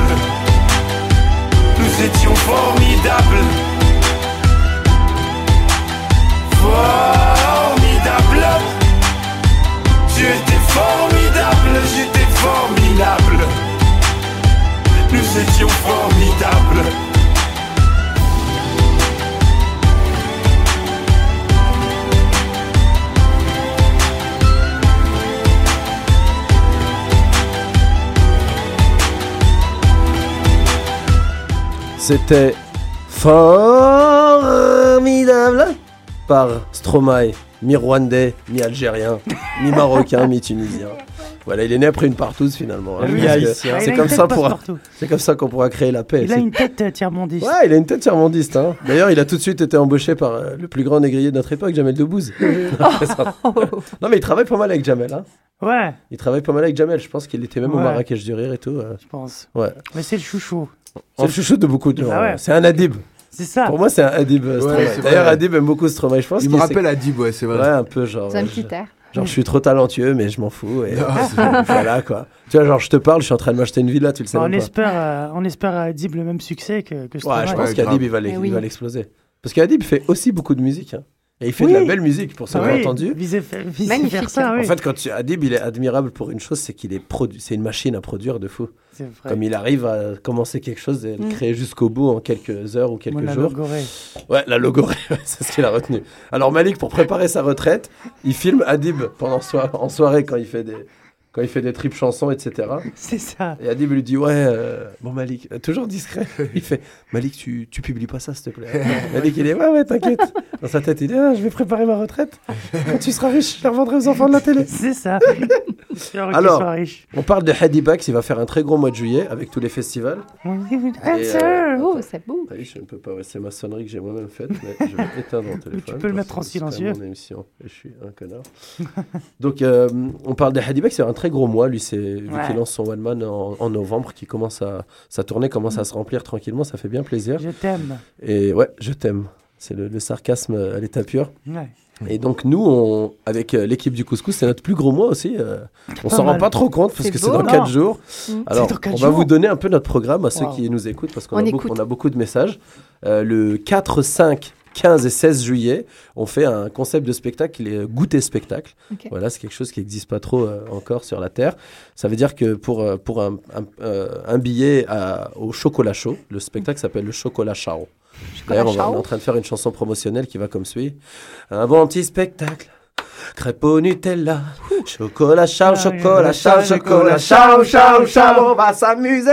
Étions formidables. C'était formidable par Stromae, mi-rwandais, mi-algérien, mi-marocain, mi-tunisien. Voilà, il est né après une partouze finalement. hein, Ah oui, parce il que a C'est comme ça pour. C'est comme ça qu'on pourra créer la paix. Il a une tête euh, tiers-mondiste. Ouais, il a une tête tiers-mondiste. Hein. D'ailleurs, il a tout de suite été embauché par euh, le plus grand négrier de notre époque, Jamel Debbouze. [laughs] non, mais il travaille pas mal avec Jamel. Hein. Ouais, Il travaille pas mal avec Jamel. Je pense qu'il était même au. Marrakech du Rire et tout. euh. je pense. Ouais. Mais c'est le chouchou. C'est le chouchou de beaucoup de gens. Ah ouais. ouais. C'est un Adib. C'est ça. Pour moi, c'est un Adib euh, Ouais, D'ailleurs. Adib aime beaucoup Stromae. Je pense Il me rappelle Adib, ouais, c'est Ouais, vrai. un peu genre. C'est un euh, petit air. Genre, je suis trop talentueux, mais je m'en fous. Et [laughs] [laughs] voilà quoi. Tu vois, genre, je te parle, je suis en train de m'acheter une villa, tu le sais Bah, on, pas. espère, euh, on espère à Adib le même succès que, que Ouais, Stromae. je pense Ouais, qu'Adib, il va Eh oui. va l'exploser. Parce qu'Adib fait aussi beaucoup de musique. hein. Et il fait Oui. de la belle musique, pour ceux qui ont oui, entendu. Magnifique. faire ça, oui. En fait, quand tu... Adib, il est admirable pour une chose, c'est qu'il est produ... c'est une machine à produire de fou. c'est vrai. Comme il arrive à commencer quelque chose et le Mm. créer jusqu'au bout en quelques heures ou quelques Mona jours. Logoré. Ouais, la logorée, [laughs] c'est ce qu'il a retenu. Alors Malik, pour préparer sa retraite, il filme Adib pendant soi- en soirée quand il fait des quand il fait des tripes chansons, etc. [laughs] C'est ça. Et Adib lui dit ouais, euh, bon Malik, euh, toujours discret. [laughs] Il fait Malik, tu, tu publies pas ça, s'il te plaît. [laughs] Malik, il dit ouais ouais, t'inquiète. Dans sa tête, il dit ah, je vais préparer ma retraite. Quand tu seras riche, je la revendrai aux enfants de la télé. C'est ça. Alors, riche. On parle de Hadibax, il va faire un très gros mois de juillet avec tous les festivals. Et, euh, Oh, c'est beau. Je ne peux pas. c'est ma sonnerie que j'ai moi-même faite, mais je vais éteindre mon téléphone. tu peux le mettre en silencieux. mon émission et je suis un connard. Donc, euh, on parle de Hadibax, c'est un très gros mois. Lui, c'est vu Ouais. qu'il lance son one man en, en novembre, qui commence à sa tournée commence à se remplir tranquillement. Ça fait bien plaisir. Je t'aime. Et ouais, je t'aime. C'est le, le sarcasme à l'état pur. Ouais. Et donc nous, on, avec euh, l'équipe du couscous, c'est notre plus gros mois aussi. euh, on s'en rend pas trop compte parce que c'est dans non 4 jours. Alors, C'est dans quatre on va jours. vous donner un peu notre programme à ceux Wow. qui nous écoutent parce qu'on écoute. a beaucoup de messages. Euh, le 4, 5, 15 et 16 juillet, on fait un concept de spectacle qui est goûter spectacle. Voilà, c'est quelque chose qui n'existe pas trop euh, encore sur la Terre. Ça veut dire que pour, euh, pour un, un, euh, un billet à- au chocolat chaud, le spectacle s'appelle le chocolat chaud. D'ailleurs, on, on est en train de faire une chanson promotionnelle qui va comme suit. Un bon petit spectacle. Crêpe au Nutella, chocolat chaud, chocolat chaud, chocolat chaud, chaud, chaud, on va s'amuser.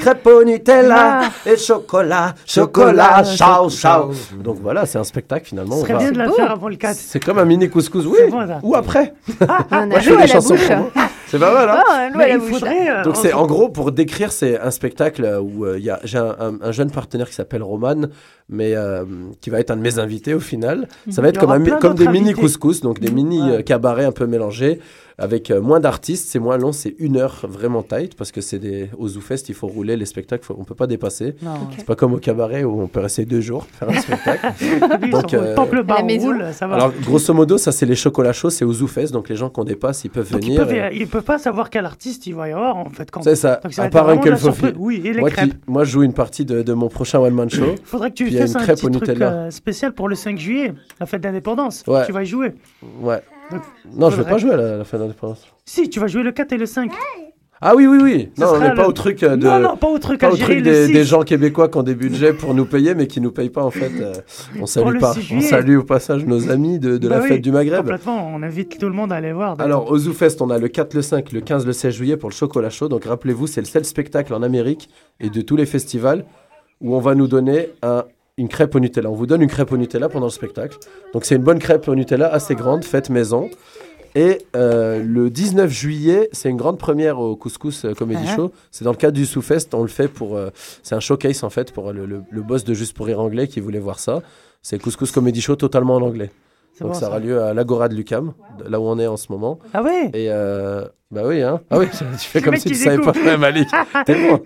Crêpe au Nutella et chocolat, chocolat chaud, chaud. Donc voilà, c'est un spectacle finalement. Ce on serait va- bien de la faire avant le 4. C'est comme un mini couscous, oui. C'est. Ou après. [laughs] On a Moi, je fais des la chansons. C'est pas mal, hein Ah, il faudrait. euh, donc on- c'est en gros pour décrire c'est un spectacle euh, où euh, il y a j'ai un, un- un jeune partenaire qui s'appelle Roman mais euh, qui va être un de mes invités au final. Ça va Il être comme, un comme des d'autres mini invités. couscous donc des mini Ouais. euh, cabarets un peu mélangés avec euh, moins d'artistes, c'est moins long, c'est une heure vraiment tight parce que c'est des au ZooFest il faut rouler les spectacles, faut- on peut pas dépasser. Non. C'est pas comme au cabaret où on peut rester deux jours faire un spectacle. [laughs] Donc, euh, tant que le bar roule, ça va. Alors grosso modo ça c'est les chocolats chauds, c'est au ZooFest donc les gens qu'on dépasse ils peuvent Donc ils venir. peuvent, et- ils peuvent pas savoir quel artiste il va y avoir en fait. Quand... C'est ça. Donc ça À part. Fofi. Oui, et les Moi, crêpes. qui- moi, je joue une partie de, de mon prochain one man show. Faudrait que tu Puis il y a fasses une un petit truc euh, spécial pour le 5 juillet, la fête d'indépendance. Ouais. Tu vas y jouer. Ouais. Non, je vais pas jouer à la, la fin d'indépendance. Si, tu vas jouer le 4 et le 5. Ah oui, oui, oui. Ce Non, on n'est pas le- au truc euh, de. Non, non, pas au truc pas au des, 6. des gens québécois qui ont des budgets pour nous payer, mais qui nous payent pas en fait. euh, on salue pas. 6 On salue au passage nos amis de, de Bah la oui, fête du Maghreb. Complètement, on invite tout le monde à aller voir. Alors, au ZooFest, on a le 4, le 5, le 15, le 16 juillet pour le chocolat chaud. Donc, rappelez-vous, c'est le seul spectacle en Amérique et de tous les festivals où on va nous donner un- une crêpe au Nutella. On vous donne une crêpe au Nutella pendant le spectacle. Donc, c'est une bonne crêpe au Nutella assez grande, faite maison. Et euh, le 19 juillet, c'est une grande première au Couscous euh, Comedy Ah. Show. C'est dans le cadre du Soufest. On le fait pour. euh, c'est un showcase en fait pour le, le- le boss de Juste pour Rire Anglais qui voulait voir ça. C'est Couscous Comedy Show totalement en anglais. Donc bon, ça ça. aura lieu à l'Agora de Lucam, là où on est en ce moment. Ah ouais Et euh, bah oui, hein. Ah oui, [laughs] tu fais comme si tu savais pas. Ouais, Malik, [laughs] t'es bon.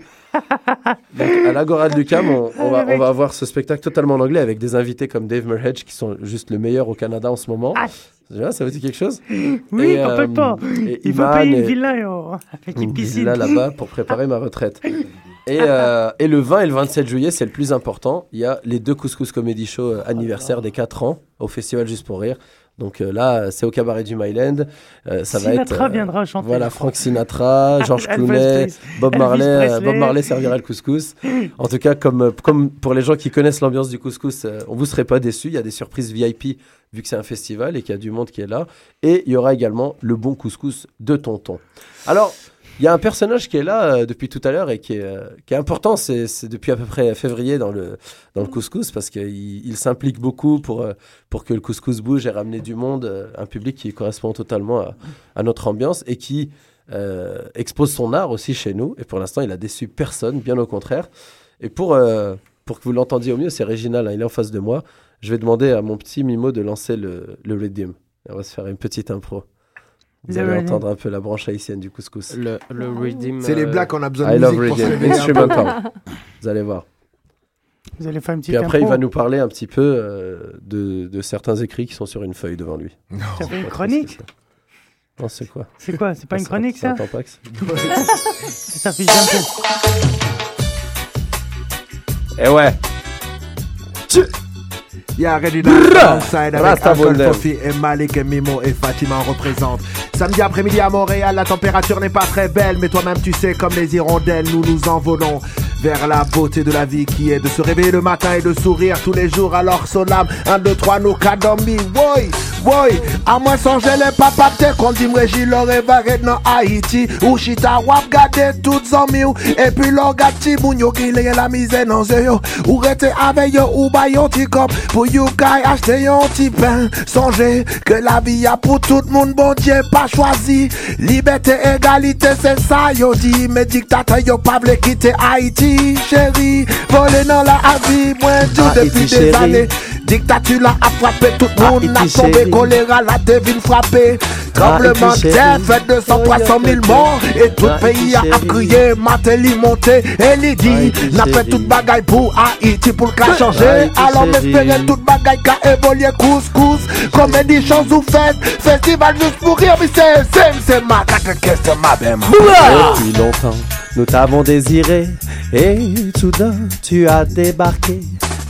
Donc à l'Agora de Lucam, on, on va, on avoir ce spectacle totalement en anglais avec des invités comme Dave Merhedge qui sont juste le meilleur au Canada en ce moment. Ah. Ça veut dire quelque chose? Oui, Et, euh, complètement. et Il veut Iman payer une et- villa euh, avec une une piscine. villa là-bas pour préparer ma retraite. [laughs] Et, euh, et le 20 et le 27 juillet, c'est le plus important. Il y a les deux Couscous Comedy Show euh, anniversaire des 4 ans au Festival Juste pour Rire. Donc euh, là, c'est au cabaret du Myland. Ça va être. Sinatra viendra chanter. Voilà, Frank Sinatra, [laughs] George Clooney. Bob Marley. Bob Marley servira le couscous. [laughs] En tout cas, comme, comme pour les gens qui connaissent l'ambiance du couscous, on vous serez pas déçus. Il y a des surprises VIP vu que c'est un festival et qu'il y a du monde qui est là. Et il y aura également le bon couscous de Tonton. Alors, Il y a un personnage qui est là euh, depuis tout à l'heure et qui est, euh, important. C'est depuis à peu près février dans le, dans le couscous parce qu'il il s'implique beaucoup pour, euh, pour que le couscous bouge et ramener du monde, un public qui correspond totalement à, notre ambiance et qui expose son art aussi chez nous. Et pour l'instant, il a déçu personne, bien au contraire. Et pour, pour que vous l'entendiez au mieux, c'est Réginal, hein, il est en face de moi. Je vais demander à mon petit Mimo de lancer le, le Redeem. On va se faire une petite impro. Vous Le allez entendre un peu la branche haïtienne du couscous. Le, le Redeem. C'est les euh, blacks, on a besoin I de love musique pour Redeem, un peu. instrumental. Vous allez voir. Vous allez faire une petite Puis après, il va nous parler un petit peu euh, de, de certains écrits qui sont sur une feuille devant lui. Ça fait une chronique. Non, c'est quoi C'est quoi C'est pas une Ça- chronique ça c'est- C'est sa fiche d'impro. Eh ouais Y'a Ready alongside avec Rasta Alcool. Fofi et Malik et Mimo et Fatima en représente. Samedi après-midi à Montréal, la température n'est pas très belle, mais toi-même tu sais, comme les hirondelles, nous nous envolons vers la beauté de la vie qui est de se réveiller le matin et de sourire tous les jours. Alors Solam, 1, 2, 3, nous kadombi, boy, boy. À moi songer les papas, t'es qu'on dit j'y l'aurais barré dans Haïti. Ou chita wap gade tout zami ou. Et puis l'on gade ti moun yo qui lè la misère dans yo. Ou rete avec yo ou bay yon kop. Pour you guys acheter yon ti pain. Songez que la vie a pour tout le monde, bon Dieu pas choisi. Liberté, égalité, c'est ça yo dit. Mais dictateur yo pas quitter Haïti, chéri, chéri Vole nan la avi, mwen djou depi de zane Dictature là a frappé tout le monde, a Haïti, tombé choléra, la devine frappé. Tremblement de terre fait 200, 300 000 morts. Et tout le pays a crié, Matéli monté. Et il dit, Haïti, n'a fait toute bagaille pour Haïti pour le cas changer. Alors m'espérer toute bagaille qu'a évolué couscous. Comédie, chance ou fête. Festival juste pour rire, mais c'est, c'est, c'est ma carte, qu'est-ce que ma belle, Depuis longtemps, nous t'avons désiré et soudain tu as débarqué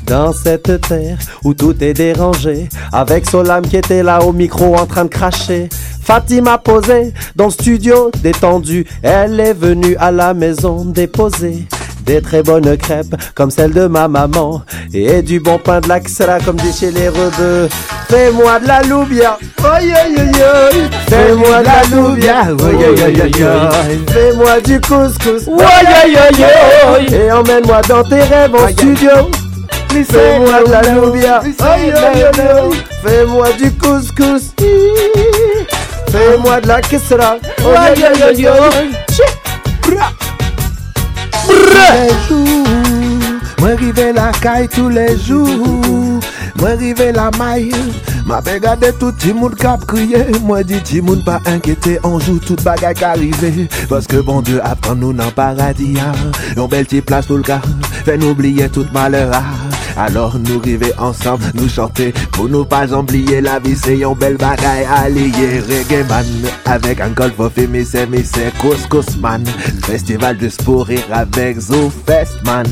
dans cette terre où tout est dérangé avec Solam qui était là au micro en train de cracher. Fatima posée dans le studio détendu, elle est venue à la maison déposer des très bonnes crêpes comme celle de ma maman et du bon pain de l'axra comme dit chez les rebeux. Fais-moi de la loubia, oi oi oi oi. Fais-moi de la loubia, oi oi oi oi oi. Fais-moi du couscous. Et emmène-moi dans tes rêves en studio. Fais-moi de la loubia, oi oi oi oi. Fais-moi du couscous. Fais-moi de la jours. Moi rive la caille tous les jours. Moi rive la maille. Ma pe gade tout ti moun kap kriye Moi di ti moun pa On joue tout bagay qu'arrivé Parce que bon Dieu apprend nous dans paradis ah. Yon belle ti le cas Fait nous oublier tout malheur. Alors nous river ensemble, nous chanter. Pour nous pas oublier la vie c'est yon belle bagay allié Reggae man avec un golf of mais c'est couscous man Festival pour rire avec Zoo Fest man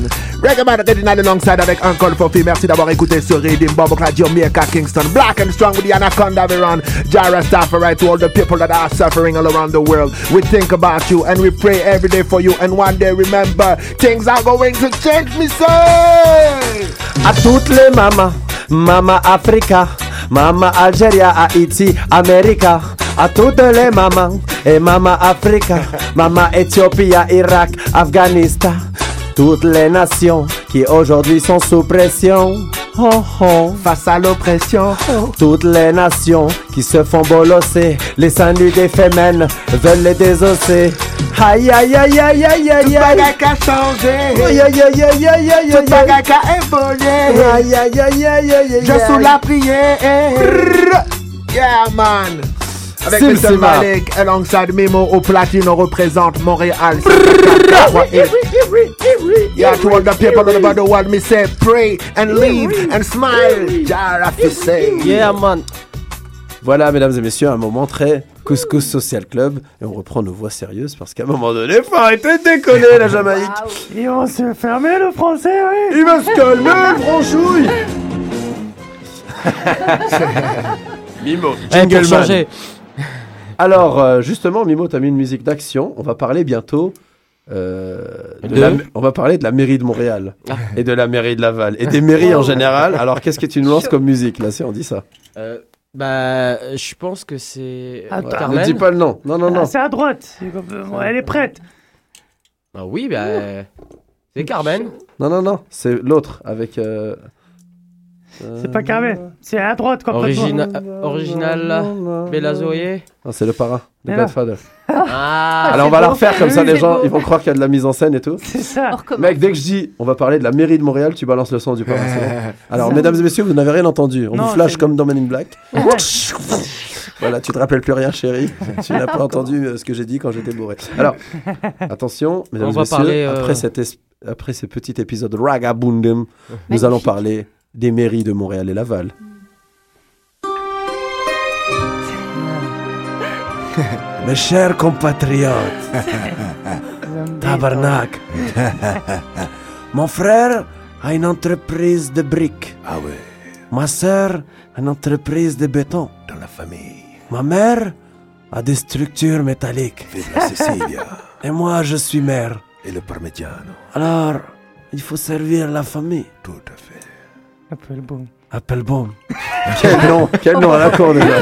original alongside avec Uncle Fofi Merci d'avoir écouté ce Redeem Bobo Radio Jamaica Kingston. Black and strong with the Anaconda we run. Jara Stafford to all the people that are suffering all around the world. We think about you and we pray every day for you. And one day remember Things are going to change me say À toutes les mamas, Mama Africa, Mama Algérie, Haïti, America. À toutes les mamans et Mama Africa, [laughs] Mama Éthiopie, Irak, Afghanistan. Toutes les nations qui aujourd'hui sont sous pression. Oh, oh. Face à l'oppression Toutes les nations qui se font bolosser, les seins nus des femmes veulent les désosser. Aïe aïe aïe aïe aïe aïe Tout aïe. bagay qu'a changé Aïe aïe aïe aïe aïe aïe Tout aïe. bagay qu'a évolué Aïe aïe aïe aïe aïe aïe. Je sous la prière Yeah man avec Sim Mr. Malik alongside Mimo au platine on représente Montréal Yeah to all the people all over the world me say pray and live and smile Jara fi say Yeah man. Voilà, mesdames et messieurs, un moment très Couscous Social Club. Et on reprend nos voix sérieuses parce qu'à un moment donné, faut arrêter de déconner la Jamaïque. Ils vont se fermer le français, oui. Il va se calmer, [laughs] franchouille. [laughs] Mimo, Eh, Jingleman. changer. Alors, euh, justement, Mimo, t'as mis une musique d'action. On va parler bientôt. Euh, de De la- on va parler de la mairie de Montréal et de la mairie de Laval et des mairies en général. Alors, qu'est-ce que tu nous lances comme musique là? Si on dit ça Euh, Bah, je pense que c'est Attends. Carmen. Ne dis pas le nom. Non, non, non. Ah, c'est à droite. Elle est prête. Ah oui, bah, c'est Carmen. Non, non, non. C'est l'autre avec. euh, C'est pas Carmen. C'est à droite complètement. Origina- euh, original, Bella Zoé. Non, c'est le parrain, le Mais. Godfather. [laughs] Ah, Alors on va la refaire comme ça, les gens ils vont croire qu'il y a de la mise en scène et tout. C'est ça. Mec, dès que je dis on va parler de la mairie de Montréal, tu balances le son du parrain. [laughs] Alors, mesdames et messieurs, vous n'avez rien entendu. On Non, vous flash comme dans Men in Black. [laughs] Voilà, tu te rappelles plus rien, chérie. tu n'as pas entendu euh, ce que j'ai dit quand j'étais bourré. Alors, attention, mesdames et messieurs, parler, euh, après, cet après ce petit épisode Ragabundum, nous allons parler des mairies de Montréal et Laval. [laughs] Mes chers compatriotes, [laughs] tabarnak, [laughs] mon frère a une entreprise de briques. Ah ouais, Ma sœur a une entreprise de béton. dans la famille. Ma mère a des structures métalliques. Vive la Sicilia Et moi, je suis maire. et le Parmigiano. Alors, il faut servir la famille. Tout à fait. Appelle bon. Appelbaum. quel nom, quel nom à la con déjà. [laughs]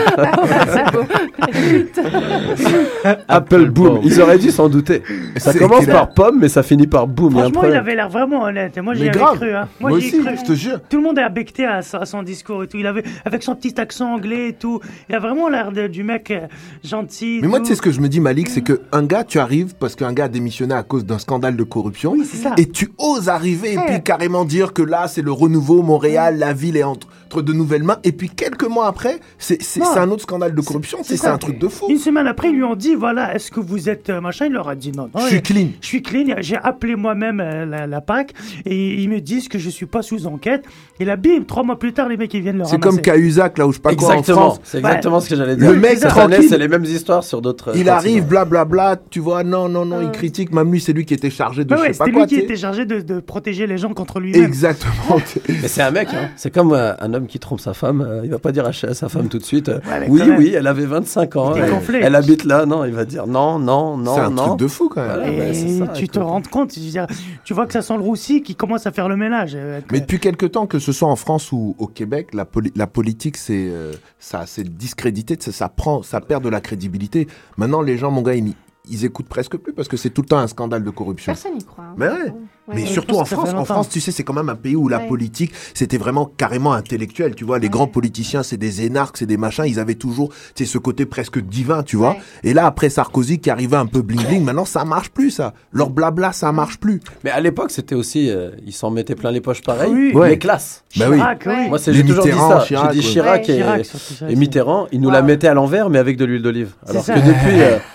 Appelboom. Ils auraient dû s'en douter. Ça C'est commence clair. par pomme, mais ça finit par boom. Il y a un Franchement, il problème. avait l'air vraiment honnête. Et moi, j'y Mais avais grave. cru. Hein. Moi, j'y ai aussi, cru. je te jure. Tout le monde a becté à, à son discours et tout. Il avait, avec son petit accent anglais et tout. Il a vraiment l'air de- du mec euh, gentil. Mais moi, tu sais ce que je me dis, Malik, c'est que un gars, tu arrives parce qu'un gars a démissionné à cause d'un scandale de corruption. Oui, c'est ça. Et tu oses arriver et puis carrément dire que là, c'est le renouveau, Montréal, la ville est entre, entre de nouvelles mains. Et puis quelques mois après, c'est un autre scandale de corruption. C'est un truc de fou. Une semaine après, ils lui ont dit voilà, est-ce que vous êtes euh, machin Il leur a dit non. non Je suis clean. Je suis clean, j'ai appelé moi-même euh, la, la PAC et ils me disent que je suis pas sous enquête. Et là, bim, trois mois plus tard, les mecs ils viennent le C'est comme Cahuzac, là où je sais pas quoi en Exactement. France. C'est exactement ce que j'allais dire. Le mec tranquille. c'est les mêmes histoires sur d'autres. Il continents. arrive, blablabla, tu vois, non, non, non, il critique. Même lui, c'est lui qui était chargé de Ouais, je sais pas c'était quoi. lui qui était chargé de, de protéger les gens contre lui-même. Exactement. Mais c'est un mec, hein. c'est comme euh, un homme qui trompe sa femme. euh, il va pas dire à sa femme tout de suite euh, Ouais, Oui, oui, elle avait 25 ans. Était Elle, habite là. Non, il va dire non, non, non, C'est un non. truc de fou quand même. Voilà, Et ça, tu te rends compte, je veux dire, tu vois que ça sent le roussi qui commence à faire le ménage. euh, Mais depuis quelque temps, que ce soit en France ou au Québec, la, poli- la politique, c'est euh, ça, c'est discrédité, ça, ça prend, ça perd de la crédibilité. Maintenant, les gens, mon gars, ils, ils écoutent presque plus parce que c'est tout le temps un scandale de corruption. Personne n'y croit. hein. Mais ouais. Ouais. Mais Ouais, surtout en France, en. France, tu sais, c'est quand même un pays où la Ouais. politique, c'était vraiment carrément intellectuel, tu vois. Les grands politiciens, c'est des énarques, c'est des machins, ils avaient toujours, tu sais, ce côté presque divin, tu vois. Ouais. Et là, après Sarkozy qui arrivait un peu bling bling, maintenant ça marche plus, ça. Leur blabla, ça marche plus. Mais à l'époque, c'était aussi. euh, ils s'en mettaient plein les poches pareil. Oui. Mais Ouais. classe. Bah oui. Chirac, oui. Moi, c'est Les j'ai toujours dit ça. J'ai dit. Chirac, Ouais, et, Chirac, et Mitterrand, ils nous Wow. la mettaient à l'envers, mais avec de l'huile d'olive. Alors ça. que depuis, euh, [laughs]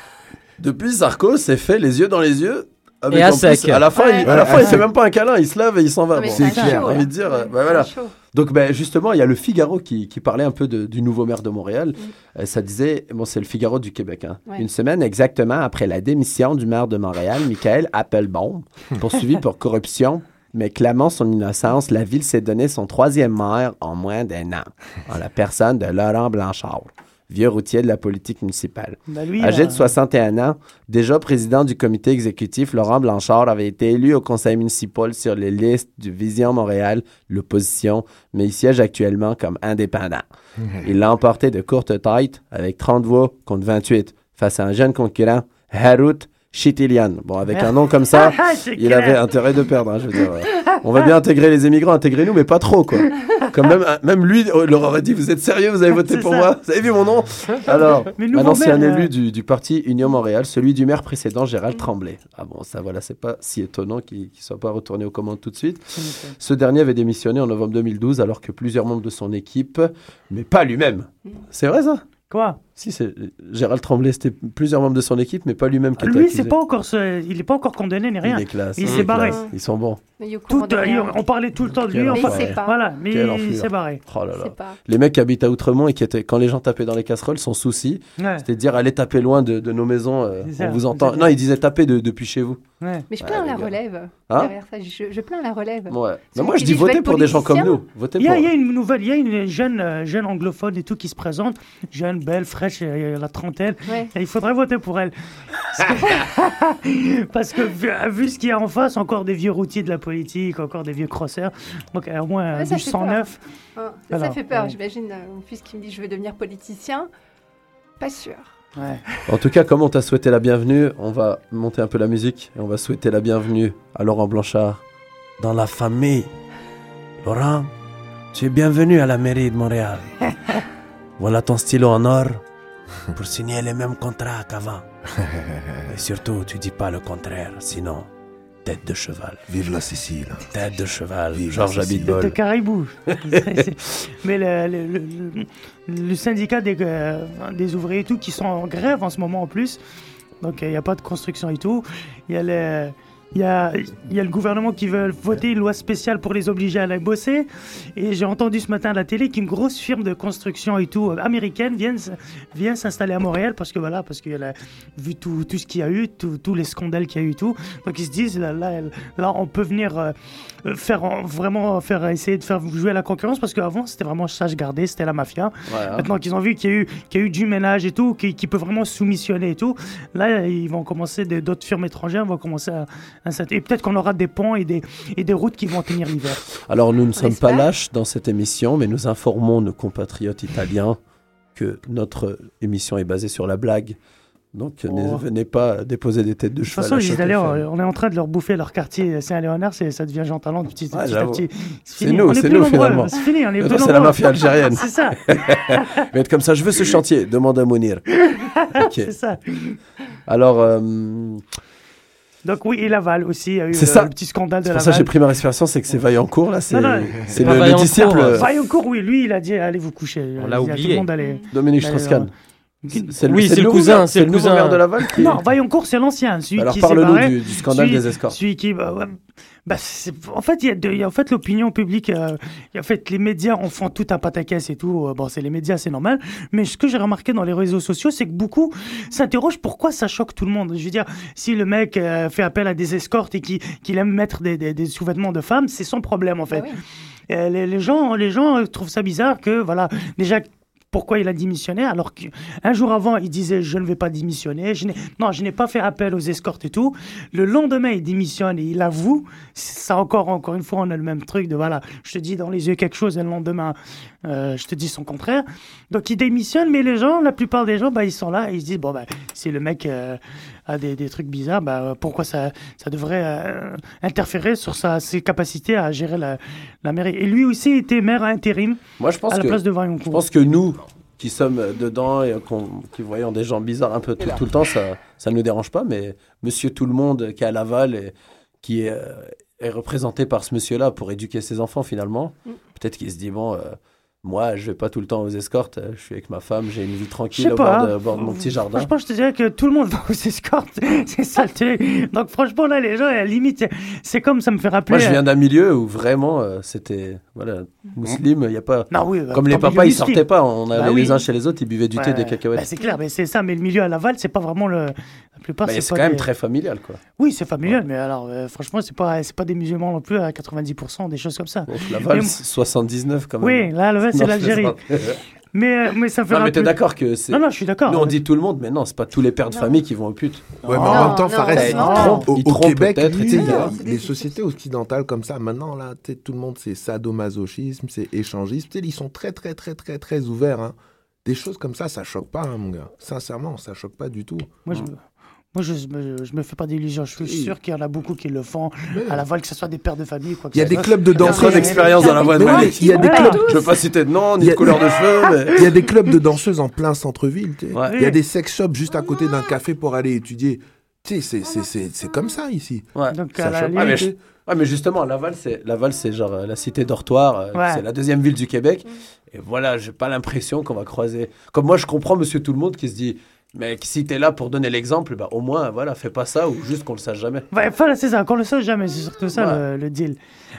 depuis Sarko, c'est fait les yeux dans les yeux. Avec Et à en plus, sec. à la fin, Ouais. il, à la fin, il fait sec. même pas un câlin, il se lève et il s'en va. Mais Bon, c'est clair. envie de dire, bah C'est voilà. chaud. Donc ben, justement, il y a le Figaro qui, qui parlait un peu de- du nouveau maire de Montréal. Euh, ça disait, bon c'est le Figaro du Québec, hein. Ouais. une semaine exactement après la démission du maire de Montréal, Michael Appelbaum, poursuivi pour corruption, mais clamant son innocence, la ville s'est donné son troisième maire en moins d'un an, en la personne de Laurent Blanchard, vieux routier de la politique municipale. Bah, lui, Âgé euh, de 61 ans, déjà président du comité exécutif, Laurent Blanchard avait été élu au conseil municipal sur les listes du Vision Montréal, l'opposition, mais il siège actuellement comme indépendant. [laughs] Il l'a emporté de courte tête avec 30 voix contre 28 face à un jeune concurrent, Harut Chitilian. Bon, avec un nom comme ça, [laughs] il clair. avait intérêt de perdre. hein, je veux dire, ouais. On va bien intégrer les immigrants, intégrez-nous, mais pas trop, quoi. Comme même, même lui oh, leur aurait dit, vous êtes sérieux, vous avez voté pour ça. moi Vous avez vu mon nom [laughs] Alors, un maire, élu euh, du, du parti Union Montréal, celui du maire précédent, Gérald Tremblay. Ah bon, ça voilà, c'est pas si étonnant qu'il ne soit pas retourné aux commandes tout de suite. Ce dernier avait démissionné en novembre 2012 alors que plusieurs membres de son équipe, mais pas lui-même. C'est vrai ça? Quoi? Si, c'est Gérald Tremblay, c'était plusieurs membres de son équipe, mais pas lui-même qui était Lui, c'est pas encore, ce- il est pas encore condamné ni rien. Il est classe. Il est s'est barré. Ils sont bons. Mais Tout, euh, on parlait tout le temps de lui. Mais il sait pas. Voilà, mais il s'est barré. Oh là là. Pas. Les mecs qui habitent à Outremont et qui étaient, quand les gens tapaient dans les casseroles, son souci, Ouais, c'était de dire allez taper loin de, de nos maisons, euh, ça, on vous entend. Non, il disait taper de- depuis chez vous. ouais. Mais je Ouais, plains les la gars. relève. Hein derrière ça, je, je plains la relève. Ouais. Mais moi, je dis votez pour des gens comme nous. Votez Il y, a, pour. il y a une nouvelle, il y a une jeune, euh, jeune anglophone et tout qui se présente, jeune, belle, fraîche, Euh, la trentaine. Ouais. Et il faudrait voter pour elle. Parce [laughs] que, parce que vu, vu ce qu'il y a en face, encore des vieux routiers de la politique, encore des vieux crosseurs. Donc euh, au moins Ouais, euh, ça du fait 109. Ah, ça, fait peur, ouais. j'imagine. euh, Mon fils qui me dit je veux devenir politicien. Pas sûr. Ouais. En tout cas, comme on t'a souhaité la bienvenue, on va monter un peu la musique et on va souhaiter la bienvenue à Laurent Blanchard dans la famille. Laurent, tu es bienvenu à la mairie de Montréal. [laughs] voilà ton stylo en or [laughs] pour signer les mêmes contrats qu'avant. [laughs] Et surtout, tu dis pas le contraire, sinon, tête de cheval. Vive la Sicile. Tête de cheval, Vive Georges la Sicile. de Abitbol. caribou. [laughs] Mais le, le- le- le- le syndicat des, euh, des ouvriers et tout, qui sont en grève en ce moment en plus, donc il n'y a pas de construction et tout. Il y a le. Il y, a, y a le gouvernement qui veut voter une loi spéciale pour les obliger à aller bosser. Et j'ai entendu ce matin à la télé qu'une grosse firme de construction et tout euh, américaine vient, vient s'installer à Montréal parce que voilà, parce que la- vu tout, tout ce qu'il y a eu, tous les scandales qu'il y a eu tout. Donc ils se disent là, là, là, on peut venir euh, faire en- vraiment faire essayer de faire jouer la concurrence parce qu'avant c'était vraiment sage gardé, c'était la mafia. Ouais, hein. Maintenant qu'ils ont vu qu'il y a eu qu'il y a eu du ménage et tout, qui, qui peut vraiment soumissionner et tout, là ils vont commencer d'autres firmes étrangères vont commencer à, à et peut-être qu'on aura des ponts et des et des routes qui vont tenir l'hiver. Alors, nous ne sommes pas lâches dans cette émission, mais nous informons nos compatriotes italiens que notre émission est basée sur la blague. Donc, ne Oh. venez pas déposer des têtes de De toute cheval. façon, on est en train de leur bouffer leur quartier Saint-Léonard, c'est- ça devient Jean Talon petit, à petit. C'est fini. nous, On est c'est plus nous, finalement. C'est fini, on est plus c'est la mafia algérienne. [laughs] C'est ça, [laughs] Mais être comme ça, je veux ce chantier. Demande à Mounir. [laughs] C'est ça. Alors, euh, Donc oui, et Laval aussi, il y a eu C'est le, ça. le petit scandale de c'est pour ça que Laval. j'ai pris ma respiration, c'est que c'est Vaillancourt, là. C'est c'est le, Vaillancourt, disciple là. euh, Vaillancourt, oui, lui, il a dit allez vous coucher. On l'a oublié. le monde allait. Dominique Strauss-Kahn. C'est Oui, c'est le cousin, c'est le cousin. maire de Laval qui... Non, Vaillancourt, c'est l'ancien, celui Alors qui parle-nous du, du scandale Celui- des escortes. Celui qui, bah, ouais, bah, en fait, il y a, de- il y a en fait l'opinion publique. euh, il y a- en fait, les médias en font tout un pataquès et tout. euh, bon, c'est les médias, c'est normal. Mais ce que j'ai remarqué dans les réseaux sociaux, c'est que beaucoup s'interrogent pourquoi ça choque tout le monde. Je veux dire, si le mec euh, fait appel à des escortes et qui- qu'il aime mettre des, des- des sous-vêtements de femmes, c'est son problème en fait. Oui. Euh, les, les gens, les gens trouvent ça bizarre que, voilà, déjà, pourquoi il a démissionné alors qu'un jour avant, il disait je ne vais pas démissionner, je non, je n'ai pas fait appel aux escortes et tout. Le lendemain, il démissionne et il avoue. Ça encore, encore une fois, on a le même truc de voilà, je te dis dans les yeux quelque chose et le lendemain, euh, je te dis son contraire. Donc il démissionne, mais les gens, la plupart des gens, bah, ils sont là et ils se disent bon, bah, si le mec euh, a des, des trucs bizarres, bah, pourquoi ça, ça devrait euh, interférer sur sa, ses capacités à gérer la, la mairie. Et lui aussi était maire à intérim Moi, je pense à la que... place de Je pense que nous, qui sommes dedans et qui voyons des gens bizarres un peu tout, tout le temps, ça ça ne nous dérange pas. Mais Monsieur Tout le Monde qui est à Laval et qui est, euh, est représenté par ce monsieur-là pour éduquer ses enfants finalement, Mm. peut-être qu'il se dit bon. euh, moi, je vais pas tout le temps aux escortes. euh, Je suis avec ma femme, j'ai une vie tranquille au bord de, au bord de mon petit jardin. Franchement, je te dirais que tout le monde [laughs] va aux escortes. [laughs] c'est ça le truc. Donc, franchement, là, les gens, à la limite, c'est comme ça me fait rappeler. Moi, je viens euh, d'un milieu où vraiment euh, c'était voilà musulman. Il y a pas Non, oui, bah, comme les pas papas, ils milieu sortaient pas. On allait Bah oui. les uns chez les autres, ils buvaient du thé, des bah, cacahuètes. c'est clair, mais c'est ça. Mais le milieu à Laval, c'est pas vraiment le. La plupart, Bah, c'est quand même très familial, quoi. Oui, c'est familial, mais alors, euh, franchement, c'est pas, c'est pas des musulmans non plus à 90%, des choses comme ça. Bon, Laval, Mais- 79 quand même. Oui, là, Laval, c'est l'Algérie. [laughs] Mais, euh, mais ça fait Non, mais t'es d'accord que c'est. Non, non, je suis d'accord. Nous, on dit tout le monde, mais non, c'est pas tous les pères de famille qui vont aux putes. Ouais, mais Non, en même temps, Fares, trompe. Au, au Québec, les sociétés occidentales comme ça, maintenant, là, tout le monde, c'est sadomasochisme, c'est échangisme. Tu sais, ils sont très, très, très, très, très ouverts. hein. Des choses comme ça, ça choque pas, hein, mon gars. Sincèrement, ça choque pas du tout. Moi, je, moi, je, me- je me fais pas d'illusions. Je suis Oui. sûr qu'il y en a beaucoup qui le font à Laval, que ce soit des pères de famille. Quoi que Il y a des soit. clubs de Il y a danse. trop d'expérience dans la voie de Mais Mali. oui, il y a des clubs. Je veux pas citer de nom, Il ni y de a- couleur de cheveux, mais. Il y a des clubs de danseuses en plein centre-ville. tu sais. Ouais. Il y a des sex shops juste à côté d'un café pour aller étudier. Tu sais, c'est- c'est- c'est c'est comme ça ici. Ouais. Donc, Ça à la pas, Ah, mais, limite, je- ouais, mais justement, Laval, c'est Laval, c'est genre euh, la cité dortoir. euh, Ouais. C'est la deuxième ville du Québec. Et voilà, j'ai pas l'impression qu'on va croiser. Comme moi, je comprends Monsieur Tout le Monde qui se dit. Mais si t'es là pour donner l'exemple, bah au moins, voilà, fais pas ça ou juste qu'on le sache jamais. Ouais, voilà, c'est ça, qu'on le sache jamais, c'est surtout ça Ouais. le, le deal.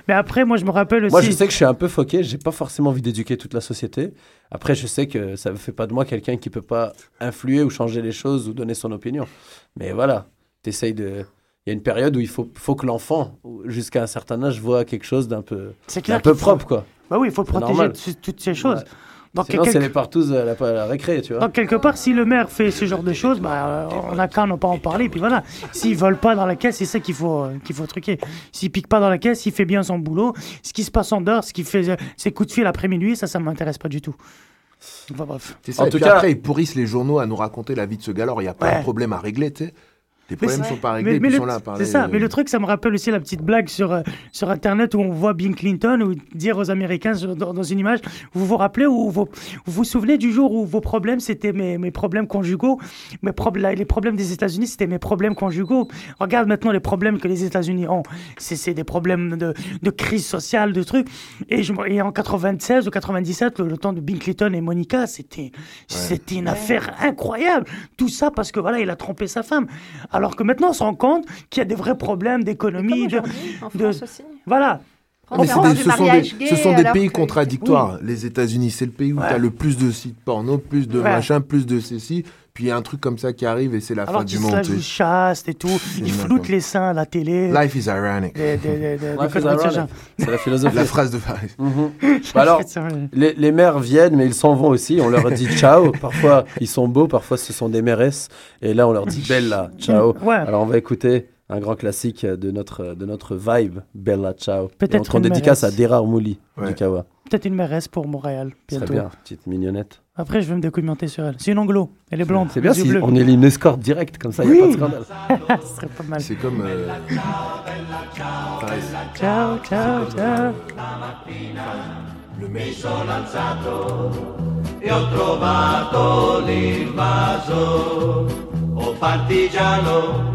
Mais après, moi, je me rappelle aussi. Moi, je sais que je suis un peu foqué. J'ai pas forcément envie d'éduquer toute la société. Après, je sais que ça ne fait pas de moi quelqu'un qui peut pas influer ou changer les choses ou donner son opinion. Mais voilà, t'essayes de. Il y a une période où il faut, faut que l'enfant, jusqu'à un certain âge, voit quelque chose d'un peu, d'un peu faut- propre, quoi. Bah oui, il faut protéger normal. toutes ces choses. Ouais. Donc, Sinon, quelque- c'est les partous à la, à la récré, tu vois. donc, quelque part, si le maire fait ce genre de choses, bah, on n'a qu'à ne pas en parler. Puis voilà, s'il vole pas dans la caisse, c'est ça qu'il faut, euh, qu'il faut truquer. S'il pique pas dans la caisse, il fait bien son boulot. Ce qui se passe en dehors, ce qui fait euh, ses coups de fil après minuit, ça, ça m'intéresse pas du tout. Enfin, bref. C'est ça. En et tout puis cas- après, ils pourrissent les journaux à nous raconter la vie de ce gars. Alors, il y a pas Ouais. de problème à régler, tu sais. Les Mais problèmes sont pas réglés, Mais, ils le- sont là à parler. c'est ça, mais le truc, ça me rappelle aussi la petite blague sur, euh, sur Internet où on voit Bill Clinton ou dire aux Américains sur- dans, dans une image, vous vous rappelez ou vous vous, vous souvenez du jour où vos problèmes, c'était mes, mes problèmes conjugaux? Mes la- Les problèmes des États-Unis, c'était mes problèmes conjugaux? Regarde maintenant les problèmes que les États-Unis ont. C'est c'est des problèmes de, de crise sociale, de trucs. Et, je, me- et en 96 ou 97, le, le temps de Bill Clinton et Monica, c'était c'était une affaire incroyable. Tout ça parce que voilà, il a trompé sa femme. Alors que maintenant, on se rend compte qu'il y a des vrais problèmes d'économie. De, En de- France aussi. Voilà. France, Mais on c'est parle des- du ce sont des, mariage gay, ce sont des alors pays que- contradictoires. Les États-Unis, c'est le pays où Ouais. tu as le plus de sites porno, plus de Ouais. machin, plus de ceci. Puis il y a un truc comme ça qui arrive et c'est la Alors fin du monde. jouent sais. chaste et tout. Ils floutent les seins à la télé. Life is ironic. Des- des- Life is. C'est la [laughs] philosophie. La phrase de Farid. Mhm. [laughs] Bah alors, les, les mères viennent, mais ils s'en vont aussi. On leur dit ciao. [laughs] Parfois, ils sont beaux, parfois, ce sont des mairesses. Et là, on leur dit Bella, ciao. Ouais. Alors, on va écouter un grand classique de notre, de notre vibe, Bella, ciao. Peut-être Et on une dédicace à mairesse. Derar Mouli Ouais. du Kawa. Peut-être une mairesse pour Montréal. Bientôt. bien, petite mignonnette. Après, je vais me documenter sur elle. C'est une anglo. Elle est blonde. C'est bien si bleus. on élit une escorte directe, comme ça, il n'y a Oui. pas de scandale. [laughs] Ce serait pas mal. C'est comme. euh. Ciao, ciao, ciao. Mi sono alzato e ho trovato l'invaso. Oh partigiano,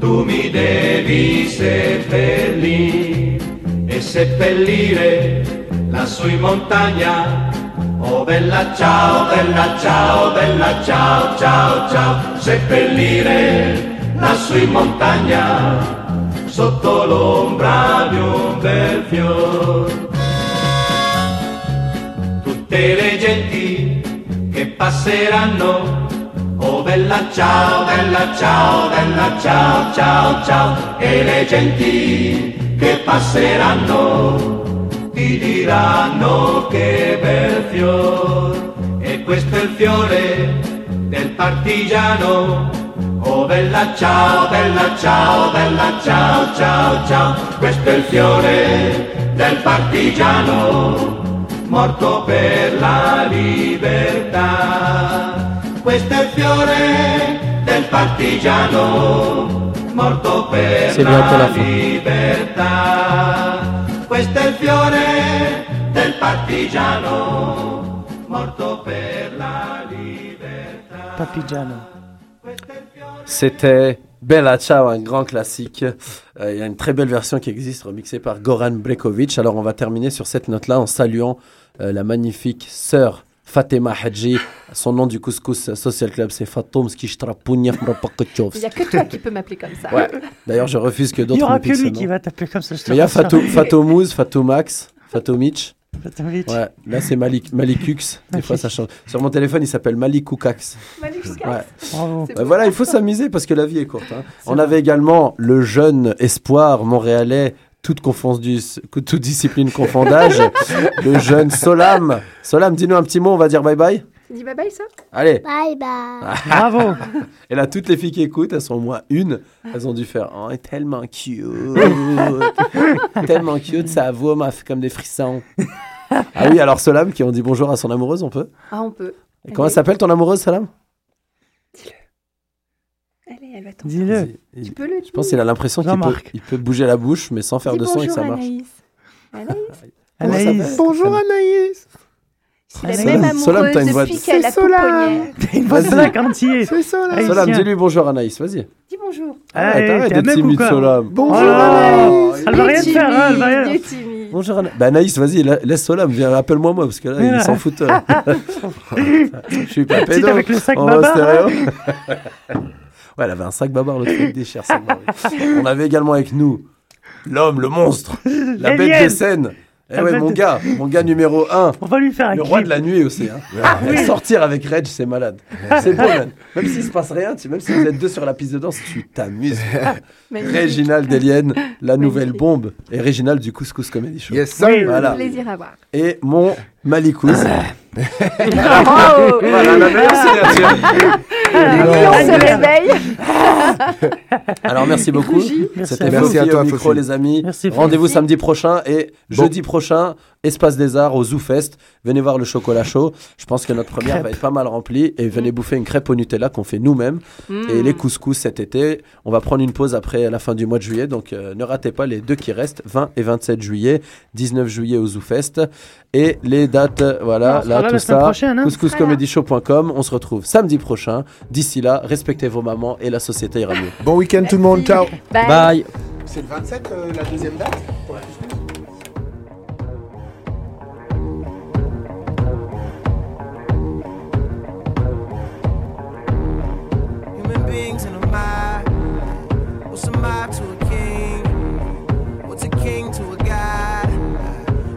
tu mi devi seppellire e seppellire lassù in montagna. Oh bella ciao, bella ciao, bella ciao, ciao, ciao, seppellire lassù in montagna sotto l'ombra di un bel fior. Tutte le genti che passeranno, oh bella ciao, bella ciao, bella ciao, ciao, ciao, e le genti che passeranno ti diranno che bel fior, e questo è il fiore del partigiano. Oh bella ciao, bella ciao, bella ciao, ciao, ciao, questo è il fiore del partigiano, morto per la libertà. C'est bientôt la la fin. libertà. Questo è il fiore del partigiano, morto per la libertà. C'était Bella Ciao, un grand classique. Euh, Il y a une très belle version qui existe, remixée par Goran Brekovic. Alors, on va terminer sur cette note-là en saluant euh, la magnifique sœur Fatima Hadji. Son nom du Couscous Social Club, c'est Fatoum Skishtrapouniaf Il n'y a que toi qui peux m'appeler comme ça. Ouais. D'ailleurs, je refuse que Il n'y d'autres aura que lui qui va taper comme ça. je te Mais il y a. Fatou, Fatoumouz, Fatoumax, Fatoumitch. Fatoumich. Ouais, là c'est Malik, Malikux. Des fois ça change. Sur mon téléphone, il s'appelle Malikoukax. Ouais. Bravo. Euh, voilà, il faut s'amuser parce que la vie est courte. hein. On avait également le jeune espoir montréalais, toute, toute discipline confondage, [laughs] le jeune Solam. Solam, dis-nous un petit mot, on va dire bye bye. Tu dis bye bye ça? Allez. Bye bye. [laughs] Bravo. Et là, toutes les filles qui écoutent, elles sont au moins une. Elles ont dû faire Oh, tellement cute. [laughs] tellement cute, sa voix m'a fait comme des frissons. ah oui, alors Solam, qui ont dit bonjour à son amoureuse, on peut? Ah, on peut. Et comment s'appelle ton amoureuse, Solam? T'entendre. Dis-le. Il- Tu peux le Je pense qu'il a l'impression qu'il peut, il peut bouger la bouche, mais sans faire Dis de son et que ça bonjour, marche. Anaïs. Anaïs, [laughs] Anaïs. Bonjour Anaïs. c'est la Solam- même amoureuse Solam, [laughs] t'as une voix de- depuis qu'elle a C'est Solam. pouponnière. T'as une voix de entier. C'est. Haïtien. Solam, dis-lui bonjour Anaïs, vas-y. Dis bonjour. Arrête, Allez, arrête t'es un d'être timide, Solam. Bonjour Oh. Anaïs. Elle va rien faire, hein, elle va rien. Bonjour Anaïs. Bah Anaïs, vas-y, la- laisse Solam, viens, appelle-moi moi, parce que là, ils là. s'en foutent. euh. [laughs] Je suis pas pédo. avec le sac en babar, stéréo. Ouais, elle avait un sac babar, l'autre truc déchire sac babar. On avait également avec nous l'homme, le monstre, la bête de scène. Eh ouais, mon de- gars, mon gars numéro 1. On va lui faire un Le roi de la nuit aussi. Hein. Ah oui. Sortir avec Reg, c'est malade. C'est beau, man. Même s'il se passe rien, tu- même si vous êtes deux sur la piste de danse, tu t'amuses. Magnifique. Réginald Delienne, la nouvelle bombe. Et Réginald du Couscous Comedy Show. Yes. Oui, Voilà. Plaisir à voir. Et mon Malikouz. Bravo voilà, la meilleure signature. Et on se réveille. Alors merci beaucoup. Merci C'était à. Merci toi, au micro les amis. Rendez-vous samedi prochain et Bon. jeudi prochain, Espace des Arts au ZooFest. Venez voir le chocolat chaud. Je pense que notre première Crêpe. va être pas mal remplie et venez bouffer une crêpe au Nutella qu'on fait nous-mêmes et les couscous cet été. On va prendre une pause après la fin du mois de juillet donc euh, ne ratez pas les deux qui restent 20 et 27 juillet, 19 juillet au ZooFest et les dates euh, voilà sera là là tout ça hein. couscouscomedyshow.com. On se retrouve samedi prochain. D'ici là, respectez vos mamans et la société ira mieux. Bon week-end tout le monde, ciao. Bye. Bye. C'est le 27 euh, la deuxième date? Couscous rings and a mile. What's a mile to a king? What's a king to a god?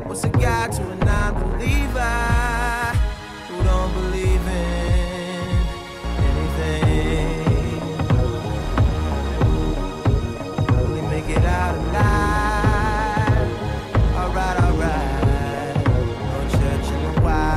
What's a god to a non believer?